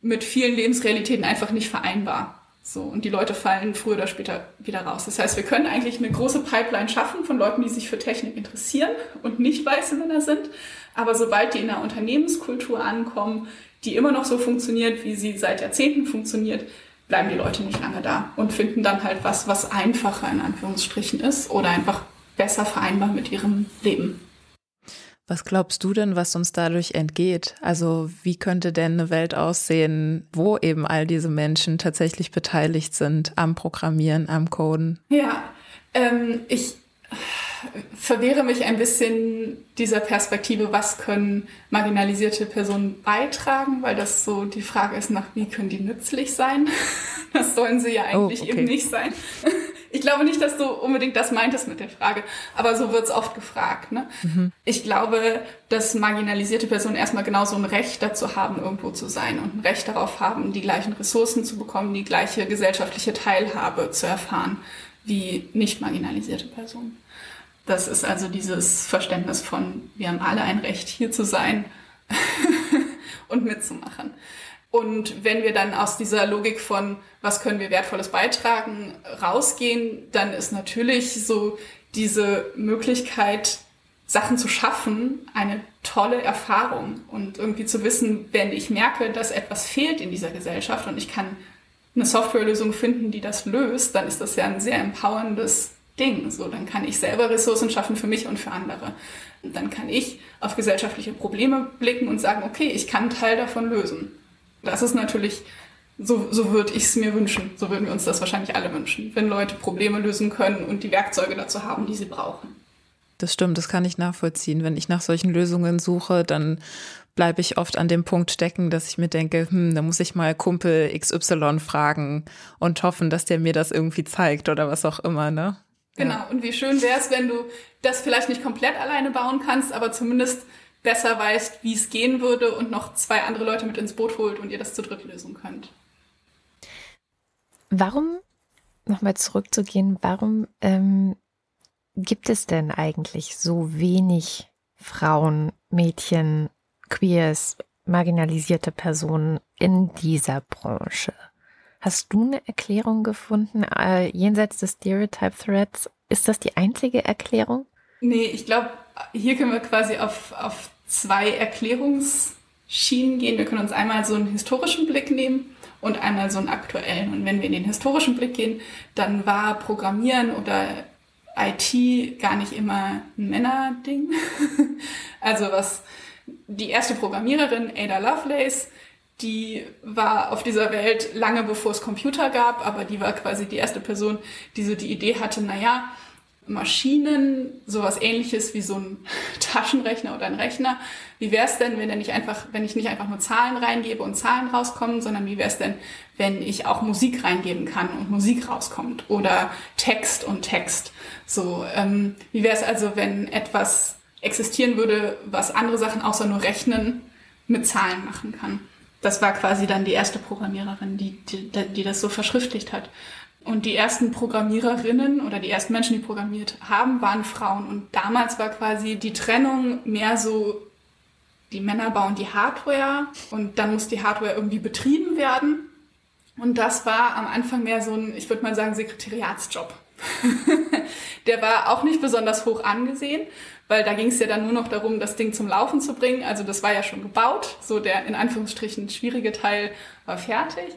mit vielen Lebensrealitäten einfach nicht vereinbar. So, und die Leute fallen früher oder später wieder raus. Das heißt, wir können eigentlich eine große Pipeline schaffen von Leuten, die sich für Technik interessieren und nicht weiße Männer sind. Aber sobald die in einer Unternehmenskultur ankommen, die immer noch so funktioniert, wie sie seit Jahrzehnten funktioniert, bleiben die Leute nicht lange da und finden dann halt was, was einfacher in Anführungsstrichen ist oder einfach besser vereinbar mit ihrem Leben. Was glaubst du denn, was uns dadurch entgeht? Also wie könnte denn eine Welt aussehen, wo eben all diese Menschen tatsächlich beteiligt sind am Programmieren, am Coden? Ja, ähm, ich verwehre mich ein bisschen dieser Perspektive, was können marginalisierte Personen beitragen, weil das so die Frage ist nach, wie können die nützlich sein? [laughs] Das sollen sie ja oh, eigentlich oh, okay. eben nicht sein. [laughs] Ich glaube nicht, dass du unbedingt das meintest mit der Frage, aber so wird es oft gefragt. Ne? Mhm. Ich glaube, dass marginalisierte Personen erstmal genauso ein Recht dazu haben, irgendwo zu sein und ein Recht darauf haben, die gleichen Ressourcen zu bekommen, die gleiche gesellschaftliche Teilhabe zu erfahren wie nicht marginalisierte Personen. Das ist also dieses Verständnis von, wir haben alle ein Recht, hier zu sein [laughs] und mitzumachen. Und wenn wir dann aus dieser Logik von, was können wir Wertvolles beitragen, rausgehen, dann ist natürlich so diese Möglichkeit, Sachen zu schaffen, eine tolle Erfahrung. Und irgendwie zu wissen, wenn ich merke, dass etwas fehlt in dieser Gesellschaft und ich kann eine Softwarelösung finden, die das löst, dann ist das ja ein sehr empowerndes Ding. So, dann kann ich selber Ressourcen schaffen für mich und für andere. Und dann kann ich auf gesellschaftliche Probleme blicken und sagen, okay, ich kann einen Teil davon lösen. Das ist natürlich, so, so würde ich es mir wünschen. So würden wir uns das wahrscheinlich alle wünschen, wenn Leute Probleme lösen können und die Werkzeuge dazu haben, die sie brauchen. Das stimmt, das kann ich nachvollziehen. Wenn ich nach solchen Lösungen suche, dann bleibe ich oft an dem Punkt stecken, dass ich mir denke, hm, da muss ich mal Kumpel XY fragen und hoffen, dass der mir das irgendwie zeigt oder was auch immer, ne? Genau, ja. und wie schön wäre es, wenn du das vielleicht nicht komplett alleine bauen kannst, aber zumindest besser weißt, wie es gehen würde und noch zwei andere Leute mit ins Boot holt und ihr das zu dritt lösen könnt. Warum, nochmal zurückzugehen, warum ähm, gibt es denn eigentlich so wenig Frauen, Mädchen, Queers, marginalisierte Personen in dieser Branche? Hast du eine Erklärung gefunden, äh, jenseits des Stereotype Threads? Ist das die einzige Erklärung? Nee, ich glaube, hier können wir quasi auf, auf zwei Erklärungsschienen gehen. Wir können uns einmal so einen historischen Blick nehmen und einmal so einen aktuellen. Und wenn wir in den historischen Blick gehen, dann war Programmieren oder IT gar nicht immer ein Männerding. [laughs] also was die erste Programmiererin, Ada Lovelace, die war auf dieser Welt lange bevor es Computer gab, aber die war quasi die erste Person, die so die Idee hatte, naja, Maschinen, sowas ähnliches wie so ein [laughs] Taschenrechner oder ein Rechner. Wie wäre es denn, wenn er nicht einfach, wenn ich nicht einfach nur Zahlen reingebe und Zahlen rauskommen, sondern wie wäre es denn, wenn ich auch Musik reingeben kann und Musik rauskommt oder Text und Text. So, ähm, wie wäre es also, wenn etwas existieren würde, was andere Sachen außer nur Rechnen mit Zahlen machen kann? Das war quasi dann die erste Programmiererin, die, die, die das so verschriftlicht hat. Und die ersten Programmiererinnen oder die ersten Menschen, die programmiert haben, waren Frauen. Und damals war quasi die Trennung mehr so, die Männer bauen die Hardware und dann muss die Hardware irgendwie betrieben werden. Und das war am Anfang mehr so ein, ich würde mal sagen, Sekretariatsjob. [laughs] der war auch nicht besonders hoch angesehen, weil da ging es ja dann nur noch darum, das Ding zum Laufen zu bringen. Also das war ja schon gebaut, so der in Anführungsstrichen schwierige Teil war fertig.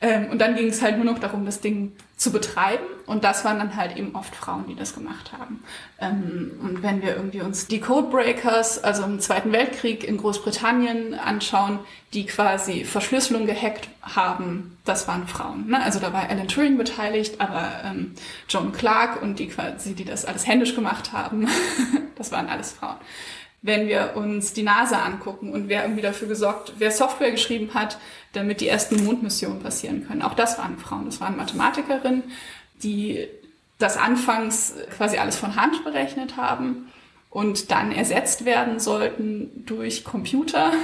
Ähm, und dann ging es halt nur noch darum, das Ding zu betreiben. Und das waren dann halt eben oft Frauen, die das gemacht haben. Ähm, und wenn wir irgendwie uns die Codebreakers, also im Zweiten Weltkrieg in Großbritannien anschauen, die quasi Verschlüsselung gehackt haben, das waren Frauen. Ne? Also da war Alan Turing beteiligt, aber ähm, John Clark und die quasi, die das alles händisch gemacht haben, [laughs] das waren alles Frauen wenn wir uns die NASA angucken und wer irgendwie dafür gesorgt, wer Software geschrieben hat, damit die ersten Mondmissionen passieren können. Auch das waren Frauen, das waren Mathematikerinnen, die das anfangs quasi alles von Hand berechnet haben und dann ersetzt werden sollten durch Computer. [laughs]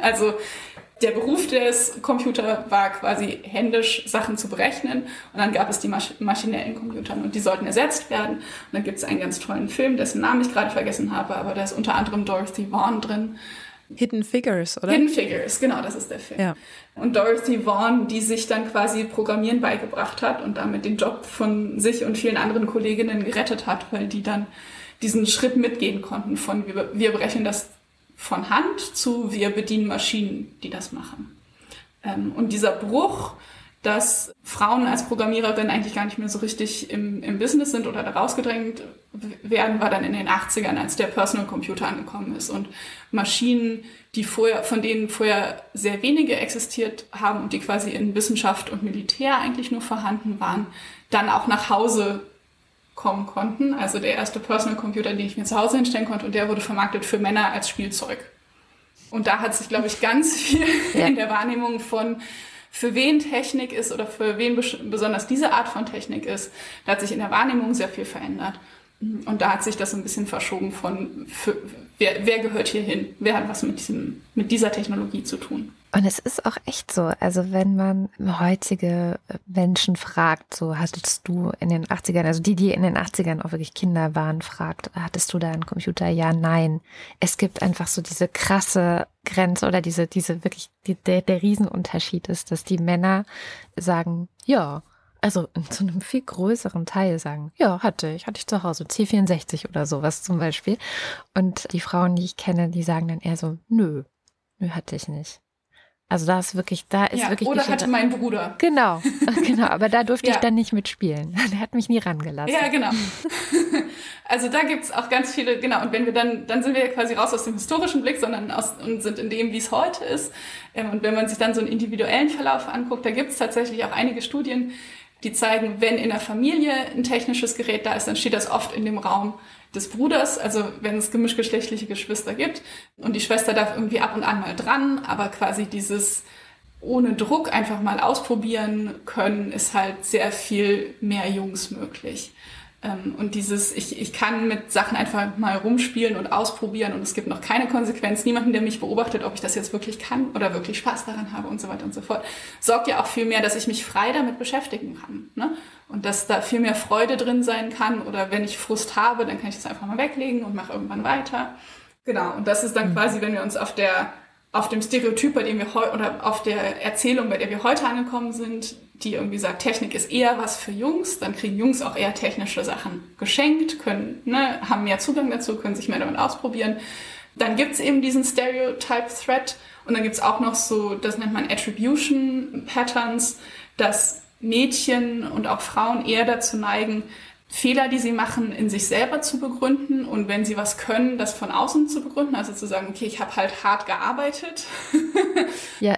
Also der Beruf des Computer war quasi händisch Sachen zu berechnen und dann gab es die Masch maschinellen Computer und die sollten ersetzt werden. Und dann gibt es einen ganz tollen Film, dessen Namen ich gerade vergessen habe, aber da ist unter anderem Dorothy Vaughan drin. Hidden Figures, oder? Hidden Figures, genau, das ist der Film. Ja. Und Dorothy Vaughan, die sich dann quasi Programmieren beigebracht hat und damit den Job von sich und vielen anderen Kolleginnen gerettet hat, weil die dann diesen Schritt mitgehen konnten von wir, wir berechnen das von Hand zu wir bedienen Maschinen, die das machen. Ähm, und dieser Bruch, dass Frauen als Programmiererin eigentlich gar nicht mehr so richtig im, im Business sind oder da rausgedrängt werden, war dann in den 80ern, als der Personal Computer angekommen ist und Maschinen, die vorher, von denen vorher sehr wenige existiert haben und die quasi in Wissenschaft und Militär eigentlich nur vorhanden waren, dann auch nach Hause kommen konnten. Also der erste Personal Computer, den ich mir zu Hause hinstellen konnte und der wurde vermarktet für Männer als Spielzeug. Und da hat sich, glaube ich, ganz viel [laughs] ja. in der Wahrnehmung von, für wen Technik ist oder für wen besonders diese Art von Technik ist, da hat sich in der Wahrnehmung sehr viel verändert. Und da hat sich das so ein bisschen verschoben von, für, wer, wer gehört hier hin? Wer hat was mit, diesem, mit dieser Technologie zu tun? Und es ist auch echt so. Also wenn man heutige Menschen fragt, so hattest du in den 80ern, also die, die in den 80ern auch wirklich Kinder waren, fragt, hattest du da einen Computer? Ja, nein. Es gibt einfach so diese krasse Grenze oder diese, diese wirklich, die, der, der Riesenunterschied ist, dass die Männer sagen, ja, also zu einem viel größeren Teil sagen, ja, hatte ich, hatte ich zu Hause, C64 oder sowas zum Beispiel. Und die Frauen, die ich kenne, die sagen dann eher so, nö, nö, hatte ich nicht. Also da ist wirklich, da ist ja, wirklich. Oder hatte mein Bruder. Genau, [laughs] genau. Aber da durfte ja. ich dann nicht mitspielen. [laughs] Der hat mich nie rangelassen. Ja, genau. [laughs] Also da gibt's auch ganz viele, genau, und wenn wir dann, dann sind wir ja quasi raus aus dem historischen Blick, sondern aus, und sind in dem, wie es heute ist. Ähm, und wenn man sich dann so einen individuellen Verlauf anguckt, da gibt's tatsächlich auch einige Studien, die zeigen, wenn in der Familie ein technisches Gerät da ist, dann steht das oft in dem Raum des Bruders, also wenn es gemischgeschlechtliche Geschwister gibt und die Schwester darf irgendwie ab und an mal dran, aber quasi dieses ohne Druck einfach mal ausprobieren können, ist halt sehr viel mehr Jungs möglich. Ähm, und dieses, ich, ich kann mit Sachen einfach mal rumspielen und ausprobieren und es gibt noch keine Konsequenz, niemanden, der mich beobachtet, ob ich das jetzt wirklich kann oder wirklich Spaß daran habe und so weiter und so fort, sorgt ja auch viel mehr, dass ich mich frei damit beschäftigen kann. Ne? Und dass da viel mehr Freude drin sein kann oder wenn ich Frust habe, dann kann ich das einfach mal weglegen und mache irgendwann weiter. Genau, und das ist dann mhm. quasi, wenn wir uns auf der auf dem Stereotyp, bei dem wir heute oder auf der Erzählung, bei der wir heute angekommen sind, die irgendwie sagt, Technik ist eher was für Jungs, dann kriegen Jungs auch eher technische Sachen geschenkt, können, ne, haben mehr Zugang dazu, können sich mehr damit ausprobieren. Dann gibt's eben diesen Stereotype Threat und dann gibt's auch noch so, das nennt man Attribution Patterns, dass Mädchen und auch Frauen eher dazu neigen, Fehler, die sie machen, in sich selber zu begründen und wenn sie was können, das von außen zu begründen, also zu sagen, okay, ich habe halt hart gearbeitet. [laughs] ja,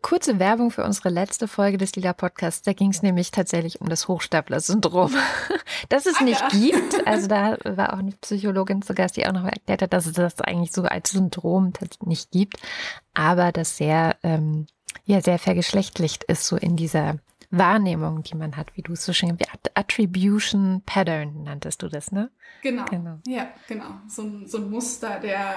kurze Werbung für unsere letzte Folge des Lila Podcasts. Da ging es nämlich tatsächlich um das Hochstapler-Syndrom, [laughs] das es ah, nicht ja. [laughs] gibt. Also da war auch eine Psychologin zu Gast, die auch noch erklärt hat, dass es das eigentlich so als Syndrom nicht gibt, aber das sehr ähm, ja sehr vergeschlechtlicht ist so in dieser Wahrnehmung, die man hat, wie du es so schön, Attribution Pattern nanntest du das, ne? Genau. genau. Ja, genau. So ein, so ein Muster der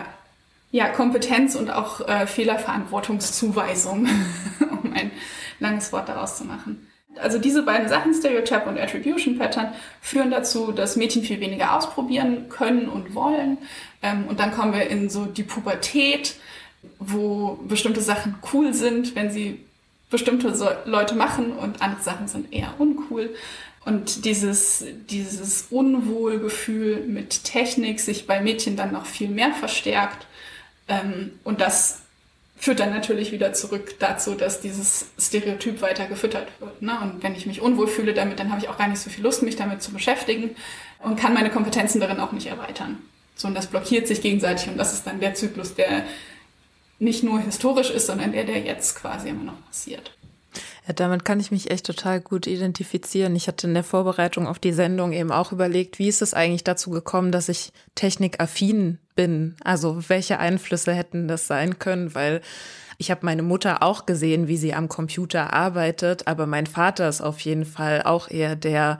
ja, Kompetenz und auch äh, Fehlerverantwortungszuweisung, [laughs] um ein langes Wort daraus zu machen. Also diese beiden Sachen, Stereotype und Attribution Pattern, führen dazu, dass Mädchen viel weniger ausprobieren können und wollen. Ähm, und dann kommen wir in so die Pubertät, wo bestimmte Sachen cool sind, wenn sie bestimmte so Leute machen und andere Sachen sind eher uncool. Und dieses, dieses Unwohlgefühl mit Technik sich bei Mädchen dann noch viel mehr verstärkt. Ähm, und das führt dann natürlich wieder zurück dazu, dass dieses Stereotyp weiter gefüttert wird. Ne? Und wenn ich mich unwohl fühle damit, dann habe ich auch gar nicht so viel Lust, mich damit zu beschäftigen und kann meine Kompetenzen darin auch nicht erweitern. So, und das blockiert sich gegenseitig und das ist dann der Zyklus, der nicht nur historisch ist, sondern der, der jetzt quasi immer noch passiert. Ja, damit kann ich mich echt total gut identifizieren. Ich hatte in der Vorbereitung auf die Sendung eben auch überlegt, wie ist es eigentlich dazu gekommen, dass ich technikaffin bin? Also welche Einflüsse hätten das sein können? Weil ich habe meine Mutter auch gesehen, wie sie am Computer arbeitet, aber mein Vater ist auf jeden Fall auch eher der,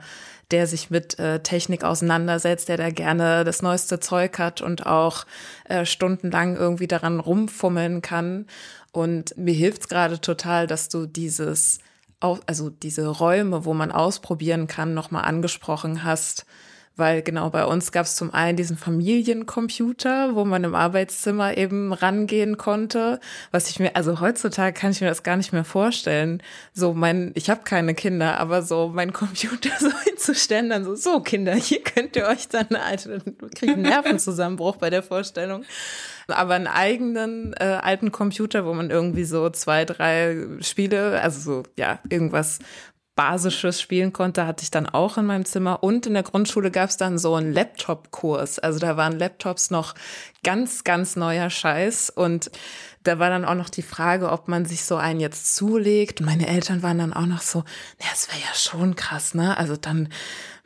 der sich mit äh, Technik auseinandersetzt, der da gerne das neueste Zeug hat und auch äh, stundenlang irgendwie daran rumfummeln kann. Und mir hilft's gerade total, dass du dieses, also diese Räume, wo man ausprobieren kann, nochmal angesprochen hast weil genau bei uns gab es zum einen diesen Familiencomputer, wo man im Arbeitszimmer eben rangehen konnte, was ich mir, also heutzutage kann ich mir das gar nicht mehr vorstellen. So mein, ich habe keine Kinder, aber so mein Computer [laughs] so hinzustellen, dann so, so Kinder, hier könnt ihr euch dann, Alter, kriegt einen Nervenzusammenbruch bei der Vorstellung. Aber einen eigenen äh, alten Computer, wo man irgendwie so zwei, drei Spiele, also so, ja, irgendwas Basisches spielen konnte, hatte ich dann auch in meinem Zimmer. Und in der Grundschule gab es dann so einen Laptop-Kurs. Also da waren Laptops noch ganz, ganz neuer Scheiß. Und da war dann auch noch die Frage, ob man sich so einen jetzt zulegt. Meine Eltern waren dann auch noch so, na, das wäre ja schon krass, ne? Also dann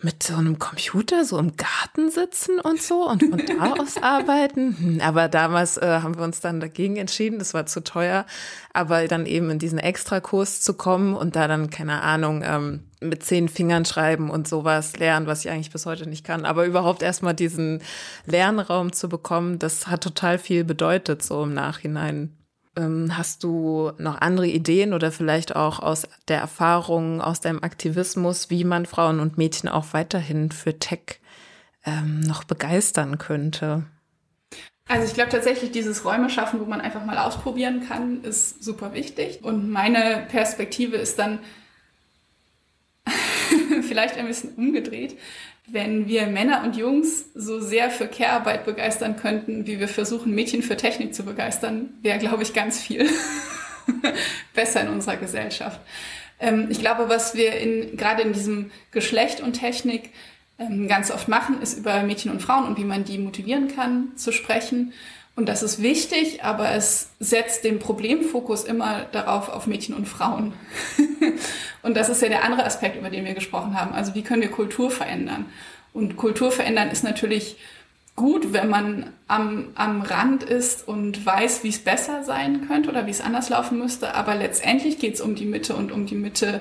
mit so einem Computer so im Garten sitzen und so und von da [laughs] aus arbeiten. Hm, aber damals äh, haben wir uns dann dagegen entschieden, das war zu teuer. Aber dann eben in diesen Extrakurs zu kommen und da dann, keine Ahnung, ähm, mit zehn Fingern schreiben und sowas lernen, was ich eigentlich bis heute nicht kann. Aber überhaupt erstmal diesen Lernraum zu bekommen, das hat total viel bedeutet, so im Nachhinein. Ähm, hast du noch andere Ideen oder vielleicht auch aus der Erfahrung, aus deinem Aktivismus, wie man Frauen und Mädchen auch weiterhin für Tech ähm, noch begeistern könnte? Also ich glaube tatsächlich, dieses Räume schaffen, wo man einfach mal ausprobieren kann, ist super wichtig. Und meine Perspektive ist dann [laughs] vielleicht ein bisschen umgedreht wenn wir Männer und Jungs so sehr für Care-Arbeit begeistern könnten, wie wir versuchen, Mädchen für Technik zu begeistern, wäre, glaube ich, ganz viel [laughs] besser in unserer Gesellschaft. Ähm, ich glaube, was wir in, gerade in diesem Geschlecht und Technik ähm, ganz oft machen, ist über Mädchen und Frauen und wie man die motivieren kann, zu sprechen. Und das ist wichtig, aber es setzt den Problemfokus immer darauf auf Mädchen und Frauen. [laughs] und das ist ja der andere Aspekt, über den wir gesprochen haben. Also wie können wir Kultur verändern? Und Kultur verändern ist natürlich gut, wenn man am, am Rand ist und weiß, wie es besser sein könnte oder wie es anders laufen müsste. Aber letztendlich geht es um die Mitte und um die Mitte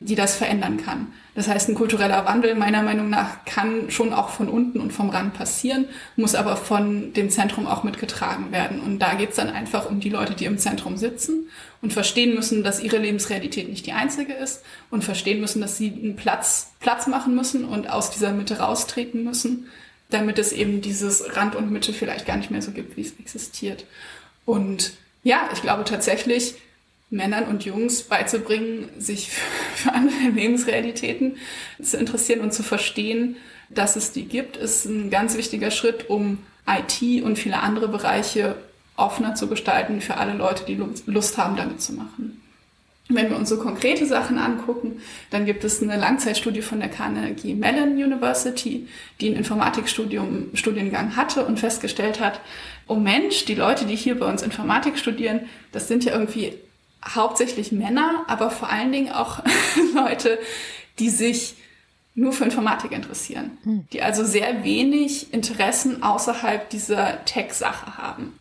die das verändern kann. Das heißt, ein kultureller Wandel meiner Meinung nach kann schon auch von unten und vom Rand passieren, muss aber von dem Zentrum auch mitgetragen werden. Und da geht es dann einfach um die Leute, die im Zentrum sitzen und verstehen müssen, dass ihre Lebensrealität nicht die einzige ist und verstehen müssen, dass sie einen Platz, Platz machen müssen und aus dieser Mitte raustreten müssen, damit es eben dieses Rand und Mitte vielleicht gar nicht mehr so gibt, wie es existiert. Und ja, ich glaube tatsächlich, Männern und Jungs beizubringen, sich [laughs] für andere Lebensrealitäten zu interessieren und zu verstehen, dass es die gibt, ist ein ganz wichtiger Schritt, um IT und viele andere Bereiche offener zu gestalten für alle Leute, die Lust haben, damit zu machen. Wenn wir uns so konkrete Sachen angucken, dann gibt es eine Langzeitstudie von der Carnegie Mellon University, die einen Informatikstudium Studiengang hatte und festgestellt hat, oh Mensch, die Leute, die hier bei uns Informatik studieren, das sind ja irgendwie hauptsächlich Männer, aber vor allen Dingen auch [laughs] Leute, die sich nur für Informatik interessieren, hm. die also sehr wenig Interessen außerhalb dieser Tech-Sache haben.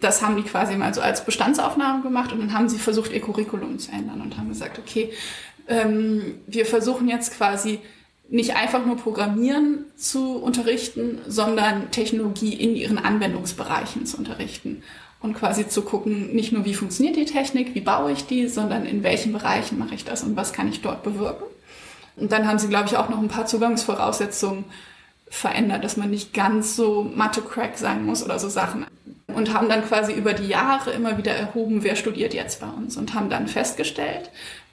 Das haben die quasi mal so als Bestandsaufnahme gemacht und dann haben sie versucht, ihr Curriculum zu ändern und haben gesagt, okay, ähm, wir versuchen jetzt quasi nicht einfach nur Programmieren zu unterrichten, sondern Technologie in ihren Anwendungsbereichen zu unterrichten und quasi zu gucken, nicht nur wie funktioniert die Technik, wie baue ich die, sondern in welchen Bereichen mache ich das und was kann ich dort bewirken. Und dann haben sie, glaube ich, auch noch ein paar Zugangsvoraussetzungen verändert, dass man nicht ganz so Mathe-Crack sein muss oder so Sachen. Und haben dann quasi über die Jahre immer wieder erhoben, wer studiert jetzt bei uns und haben dann festgestellt,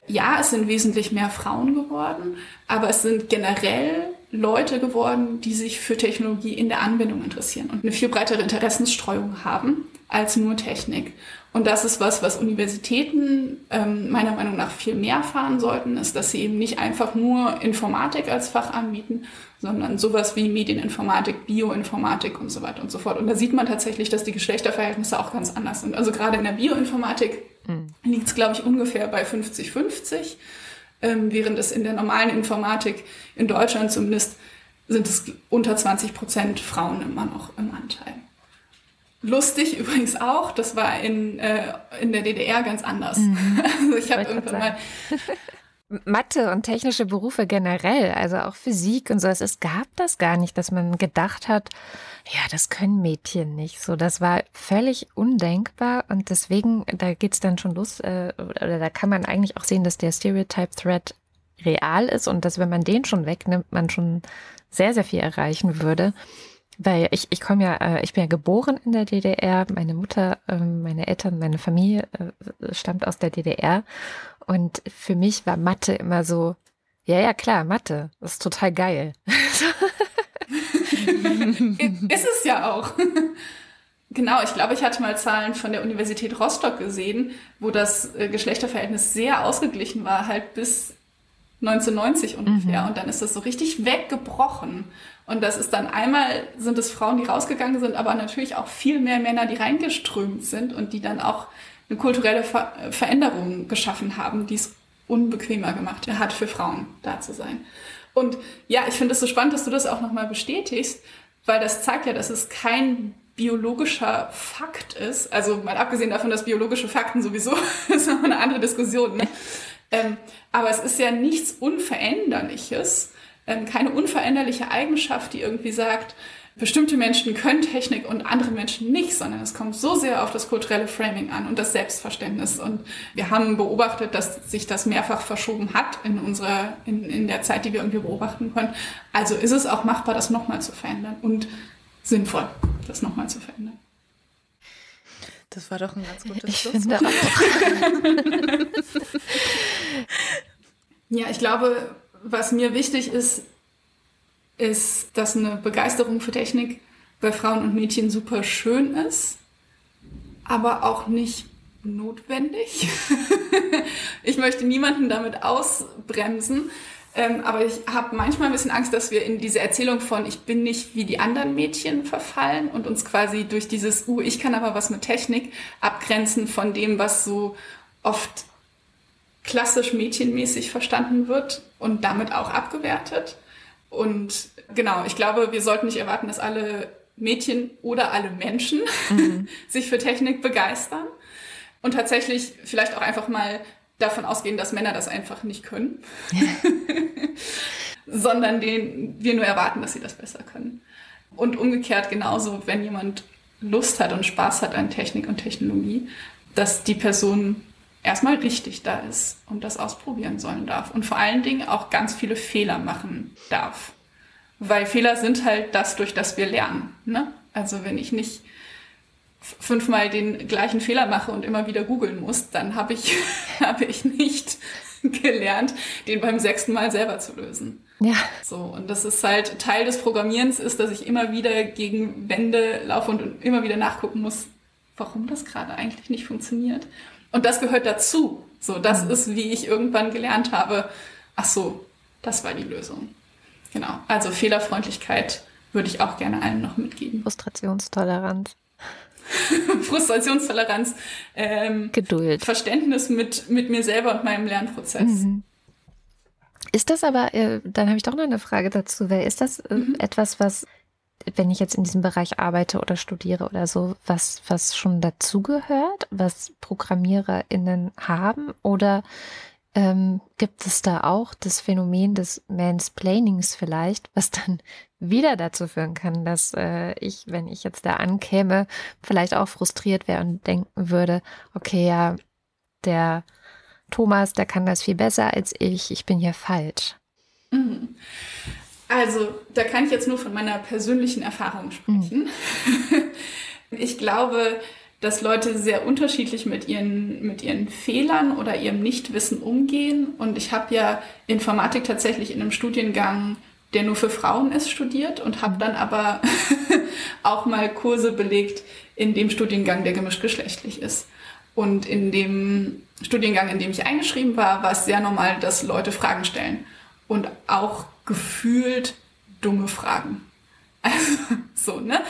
ja, es sind wesentlich mehr Frauen geworden, aber es sind generell Leute geworden, die sich für Technologie in der Anwendung interessieren und eine viel breitere Interessensstreuung haben als nur Technik. Und das ist was, was Universitäten ähm, meiner Meinung nach viel mehr fahren sollten, ist, dass sie eben nicht einfach nur Informatik als Fach anbieten, sondern sowas wie Medieninformatik, Bioinformatik und so weiter und so fort. Und da sieht man tatsächlich, dass die Geschlechterverhältnisse auch ganz anders sind. Also gerade in der Bioinformatik mhm. liegt es, glaube ich, ungefähr bei 50-50 ähm, während es in der normalen Informatik in Deutschland zumindest sind es unter 20 Prozent Frauen immer noch im Anteil. Lustig [laughs] übrigens auch, das war in, äh, in der DDR ganz anders. Mhm. [laughs] Also ich habe irgendwann mal [laughs] Mathe und technische Berufe generell, also auch Physik und so, es gab das gar nicht, dass man gedacht hat, ja, das können Mädchen nicht. So, das war völlig undenkbar und deswegen, da geht's dann schon los, äh, oder da kann man eigentlich auch sehen, dass der Stereotype Threat real ist und dass, wenn man den schon wegnimmt, man schon sehr, sehr viel erreichen würde. Weil ich, ich komme ja, äh, ich bin ja geboren in der DDR, meine Mutter, äh, meine Eltern, meine Familie äh, stammt aus der DDR und für mich war Mathe immer so, ja, ja, klar, Mathe, das ist total geil. [laughs] ist es ja auch. Genau, ich glaube, ich hatte mal Zahlen von der Universität Rostock gesehen, wo das äh, Geschlechterverhältnis sehr ausgeglichen war, halt bis 1990 ungefähr. Mhm. Und dann ist das so richtig weggebrochen. Und das ist dann einmal sind es Frauen, die rausgegangen sind, aber natürlich auch viel mehr Männer, die reingeströmt sind und die dann auch eine kulturelle Ver Veränderung geschaffen haben, die es unbequemer gemacht hat für Frauen da zu sein. Und ja, ich finde es so spannend, dass du das auch nochmal bestätigst, weil das zeigt ja, dass es kein biologischer Fakt ist. Also mal abgesehen davon, dass biologische Fakten sowieso [laughs] ist noch eine andere Diskussion. Ne? Ähm, aber es ist ja nichts Unveränderliches, ähm, keine unveränderliche Eigenschaft, die irgendwie sagt, bestimmte Menschen können Technik und andere Menschen nicht, sondern es kommt so sehr auf das kulturelle Framing an und das Selbstverständnis. Und wir haben beobachtet, dass sich das mehrfach verschoben hat in unserer, in, in der Zeit, die wir irgendwie beobachten können. Also ist es auch machbar, das nochmal zu verändern und sinnvoll, das nochmal zu verändern. Das war doch ein ganz gutes Ich Schlusswort. finde auch. [laughs] Ja, ich glaube, was mir wichtig ist, ist, dass eine Begeisterung für Technik bei Frauen und Mädchen super schön ist, aber auch nicht notwendig. [laughs] ich möchte niemanden damit ausbremsen, ähm, aber ich habe manchmal ein bisschen Angst, dass wir in diese Erzählung von ich bin nicht wie die anderen Mädchen verfallen und uns quasi durch dieses, uh, ich kann aber was mit Technik abgrenzen von dem, was so oft klassisch mädchenmäßig verstanden wird und damit auch abgewertet. Und genau, ich glaube, wir sollten nicht erwarten, dass alle Mädchen oder alle Menschen [laughs] sich für Technik begeistern. Und tatsächlich vielleicht auch einfach mal davon ausgehen, dass Männer das einfach nicht können, [laughs] sondern den, wir nur erwarten, dass sie das besser können. Und umgekehrt genauso, wenn jemand Lust hat und Spaß hat an Technik und Technologie, dass die Person erstmal richtig da ist und das ausprobieren sollen darf. Und vor allen Dingen auch ganz viele Fehler machen darf. Weil Fehler sind halt das, durch das wir lernen. Ne? Also wenn ich nicht fünfmal den gleichen Fehler mache und immer wieder googeln muss, dann habe ich, [laughs] habe ich nicht [laughs] gelernt, den beim sechsten Mal selber zu lösen. Ja, So, und das ist halt Teil des Programmierens ist, dass ich immer wieder gegen Wände laufe und immer wieder nachgucken muss, warum das gerade eigentlich nicht funktioniert. Und das gehört dazu. So, das ist, wie ich irgendwann gelernt habe, ach so, das war die Lösung. Genau. Also Fehlerfreundlichkeit würde ich auch gerne allen noch mitgeben. [laughs] Frustrationstoleranz, Frustrationstoleranz, ähm, Geduld. Verständnis mit, mit mir selber und meinem Lernprozess. Mhm. Ist das aber, äh, dann habe ich doch noch eine Frage dazu, weil ist das äh, etwas, was, wenn ich jetzt in diesem Bereich arbeite oder studiere oder so, was, was schon dazugehört, was ProgrammiererInnen haben? Oder ähm, gibt es da auch das Phänomen des Mansplainings vielleicht, was dann [laughs] wieder dazu führen kann, dass äh, ich, wenn ich jetzt da ankäme, vielleicht auch frustriert wäre und denken würde, okay, ja, der Thomas, der kann das viel besser als ich, ich bin hier falsch. Mhm. Also, da kann ich jetzt nur von meiner persönlichen Erfahrung sprechen. [laughs] Ich glaube, dass Leute sehr unterschiedlich mit ihren, mit ihren Fehlern oder ihrem Nichtwissen umgehen. Und ich habe ja Informatik tatsächlich in einem Studiengang, der nur für Frauen ist, studiert und habe dann aber [laughs] auch mal Kurse belegt in dem Studiengang, der gemischtgeschlechtlich ist. Und in dem Studiengang, in dem ich eingeschrieben war, war es sehr normal, dass Leute Fragen stellen. Und auch gefühlt dumme Fragen. [laughs] Also so, ne?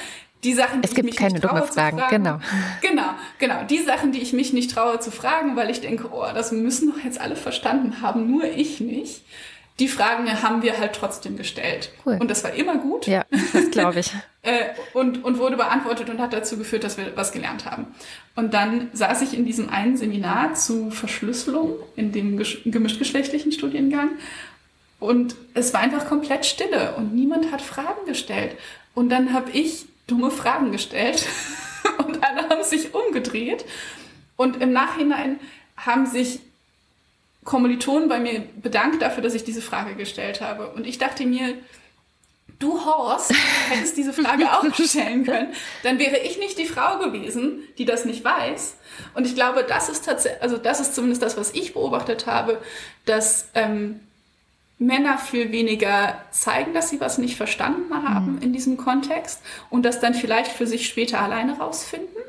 Die Sachen, die Es gibt ich mich keine nicht traue dumme zu Fragen, genau. Genau, genau. Die Sachen, die ich mich nicht traue zu fragen, weil ich denke, oh, das müssen doch jetzt alle verstanden haben, nur ich nicht. Die Fragen haben wir halt trotzdem gestellt. Cool. Und das war immer gut Ja, das glaube ich. [laughs] äh, und, und wurde beantwortet und hat dazu geführt, dass wir was gelernt haben. Und dann saß ich in diesem einen Seminar zu Verschlüsselung in dem gesch- gemischtgeschlechtlichen Studiengang und es war einfach komplett Stille und niemand hat Fragen gestellt. Und dann habe ich dumme Fragen gestellt [laughs] und alle haben sich umgedreht. Und im Nachhinein haben sich Kommilitonen bei mir bedankt dafür, dass ich diese Frage gestellt habe. Und ich dachte mir, du Horst, hättest diese Frage auch [laughs] stellen können, dann wäre ich nicht die Frau gewesen, die das nicht weiß. Und ich glaube, das ist tatsächlich, also das ist zumindest das, was ich beobachtet habe, dass ähm, Männer viel weniger zeigen, dass sie was nicht verstanden haben in diesem Kontext und das dann vielleicht für sich später alleine rausfinden,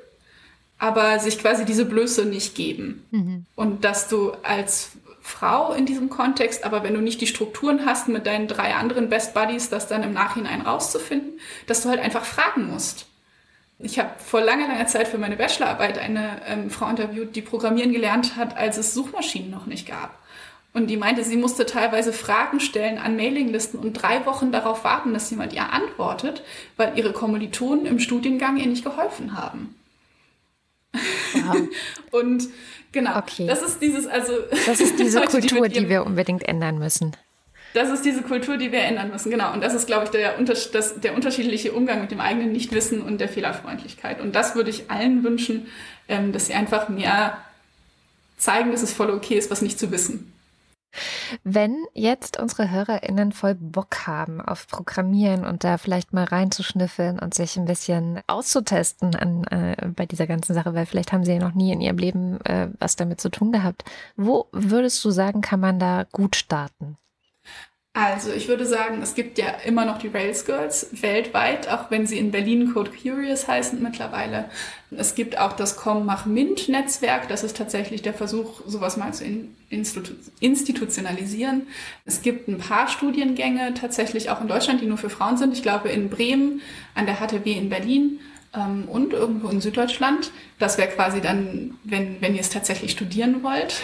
aber sich quasi diese Blöße nicht geben. Und dass du als Frau in diesem Kontext, aber wenn du nicht die Strukturen hast mit deinen drei anderen Best Buddies, das dann im Nachhinein rauszufinden, dass du halt einfach fragen musst. Ich habe vor langer, langer Zeit für meine Bachelorarbeit eine ähm, Frau interviewt, die Programmieren gelernt hat, als es Suchmaschinen noch nicht gab. Und die meinte, sie musste teilweise Fragen stellen an Mailinglisten und drei Wochen darauf warten, dass jemand ihr antwortet, weil ihre Kommilitonen im Studiengang ihr nicht geholfen haben. Wow. [laughs] Und genau, Okay. das ist dieses, also Das ist diese [laughs] Leute, Kultur, die ihrem- wir unbedingt ändern müssen. Das ist diese Kultur, die wir ändern müssen, genau. Und das ist, glaube ich, der, das, der unterschiedliche Umgang mit dem eigenen Nichtwissen und der Fehlerfreundlichkeit. Und das würde ich allen wünschen, ähm, dass sie einfach mehr zeigen, dass es voll okay ist, was nicht zu wissen. Wenn jetzt unsere HörerInnen voll Bock haben auf Programmieren und da vielleicht mal reinzuschnüffeln und sich ein bisschen auszutesten an, äh, bei dieser ganzen Sache, weil vielleicht haben sie ja noch nie in ihrem Leben äh, was damit zu tun gehabt, wo würdest du sagen, kann man da gut starten? Also ich würde sagen, es gibt ja immer noch die Rails Girls weltweit, auch wenn sie in Berlin Code Curious heißen mittlerweile. Es gibt auch das Com Mach Mint Netzwerk, das ist tatsächlich der Versuch, sowas mal zu institu institutionalisieren. Es gibt ein paar Studiengänge tatsächlich auch in Deutschland, die nur für Frauen sind. Ich glaube in Bremen, an der HTW in Berlin ähm, und irgendwo in Süddeutschland. Das wäre quasi dann, wenn, wenn ihr es tatsächlich studieren wollt.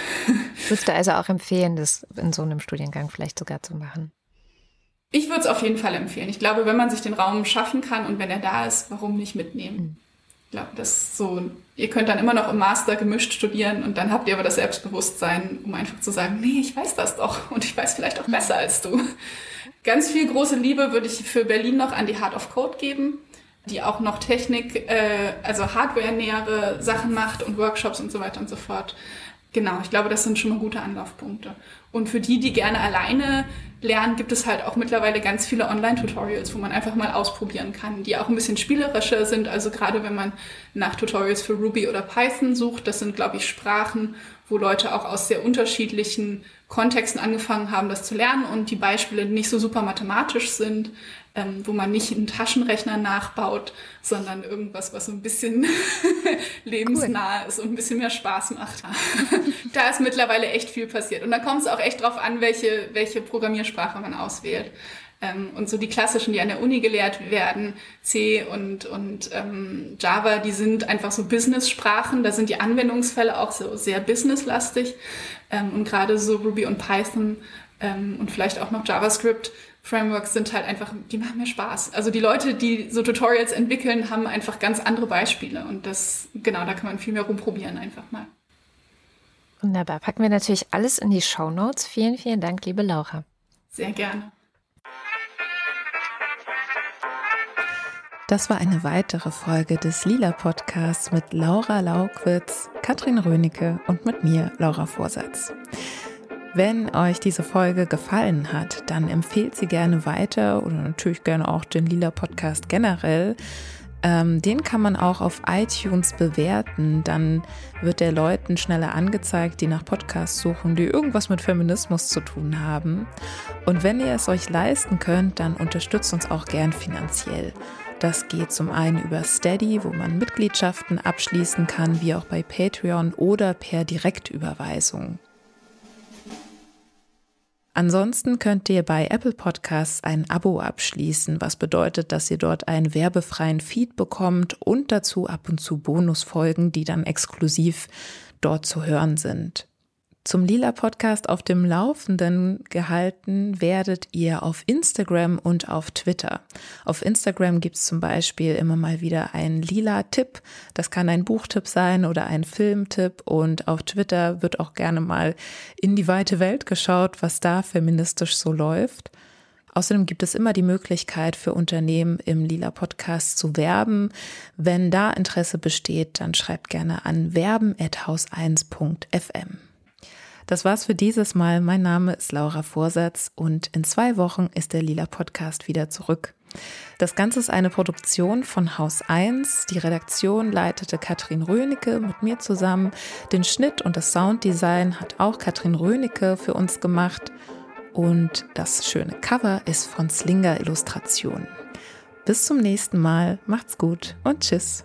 Würdest du also auch empfehlen, das in so einem Studiengang vielleicht sogar zu machen? Ich würde es auf jeden Fall empfehlen. Ich glaube, wenn man sich den Raum schaffen kann und wenn er da ist, warum nicht mitnehmen? Mhm. Ich glaube, das so, ihr könnt dann immer noch im Master gemischt studieren und dann habt ihr aber das Selbstbewusstsein, um einfach zu sagen, nee, ich weiß das doch und ich weiß vielleicht auch besser als du. Ganz viel große Liebe würde ich für Berlin noch an die Heart of Code geben die auch noch Technik, äh, also Hardware-nähere Sachen macht und Workshops und so weiter und so fort. Genau, ich glaube, das sind schon mal gute Anlaufpunkte. Und für die, die gerne alleine lernen, gibt es halt auch mittlerweile ganz viele Online-Tutorials, wo man einfach mal ausprobieren kann, die auch ein bisschen spielerischer sind. Also gerade wenn man nach Tutorials für Ruby oder Python sucht, das sind, glaube ich, Sprachen, wo Leute auch aus sehr unterschiedlichen Kontexten angefangen haben, das zu lernen und die Beispiele nicht so super mathematisch sind, ähm, wo man nicht einen Taschenrechner nachbaut, sondern irgendwas, was so ein bisschen [laughs] lebensnah cool. ist und ein bisschen mehr Spaß macht. [laughs] da ist mittlerweile echt viel passiert. Und da kommt es auch echt drauf an, welche, welche Programmiersprache man auswählt. Ähm, und so die klassischen, die an der Uni gelehrt werden, C und, und ähm, Java, die sind einfach so Business-Sprachen. Da sind die Anwendungsfälle auch so sehr businesslastig. Ähm, und gerade so Ruby und Python ähm, und vielleicht auch noch JavaScript Frameworks sind halt einfach, die machen mir Spaß. Also die Leute, die so Tutorials entwickeln, haben einfach ganz andere Beispiele und das, genau, da kann man viel mehr rumprobieren einfach mal. Wunderbar. Packen wir natürlich alles in die Show Notes. Vielen, vielen Dank, liebe Laura. Sehr gerne. Das war eine weitere Folge des Lila Podcasts mit Laura Laukwitz, Katrin Rönecke und mit mir, Laura Vorsatz. Wenn euch diese Folge gefallen hat, dann empfehlt sie gerne weiter oder natürlich gerne auch den Lila Podcast generell. Ähm, den kann man auch auf iTunes bewerten. Dann wird der Leuten schneller angezeigt, die nach Podcasts suchen, die irgendwas mit Feminismus zu tun haben. Und wenn ihr es euch leisten könnt, dann unterstützt uns auch gern finanziell. Das geht zum einen über Steady, wo man Mitgliedschaften abschließen kann, wie auch bei Patreon oder per Direktüberweisung. Ansonsten könnt ihr bei Apple Podcasts ein Abo abschließen, was bedeutet, dass ihr dort einen werbefreien Feed bekommt und dazu ab und zu Bonusfolgen, die dann exklusiv dort zu hören sind. Zum Lila Podcast auf dem Laufenden gehalten werdet ihr auf Instagram und auf Twitter. Auf Instagram gibt es zum Beispiel immer mal wieder einen lila Tipp. Das kann ein Buchtipp sein oder ein Filmtipp. Und auf Twitter wird auch gerne mal in die weite Welt geschaut, was da feministisch so läuft. Außerdem gibt es immer die Möglichkeit für Unternehmen im Lila Podcast zu werben. Wenn da Interesse besteht, dann schreibt gerne an werben@haus1.fm. Das war's für dieses Mal. Mein Name ist Laura Vorsatz und in zwei Wochen ist der Lila Podcast wieder zurück. Das Ganze ist eine Produktion von Haus 1. Die Redaktion leitete Katrin Rönecke mit mir zusammen. Den Schnitt und das Sounddesign hat auch Katrin Rönecke für uns gemacht. Und das schöne Cover ist von Slinger Illustration. Bis zum nächsten Mal. Macht's gut und tschüss.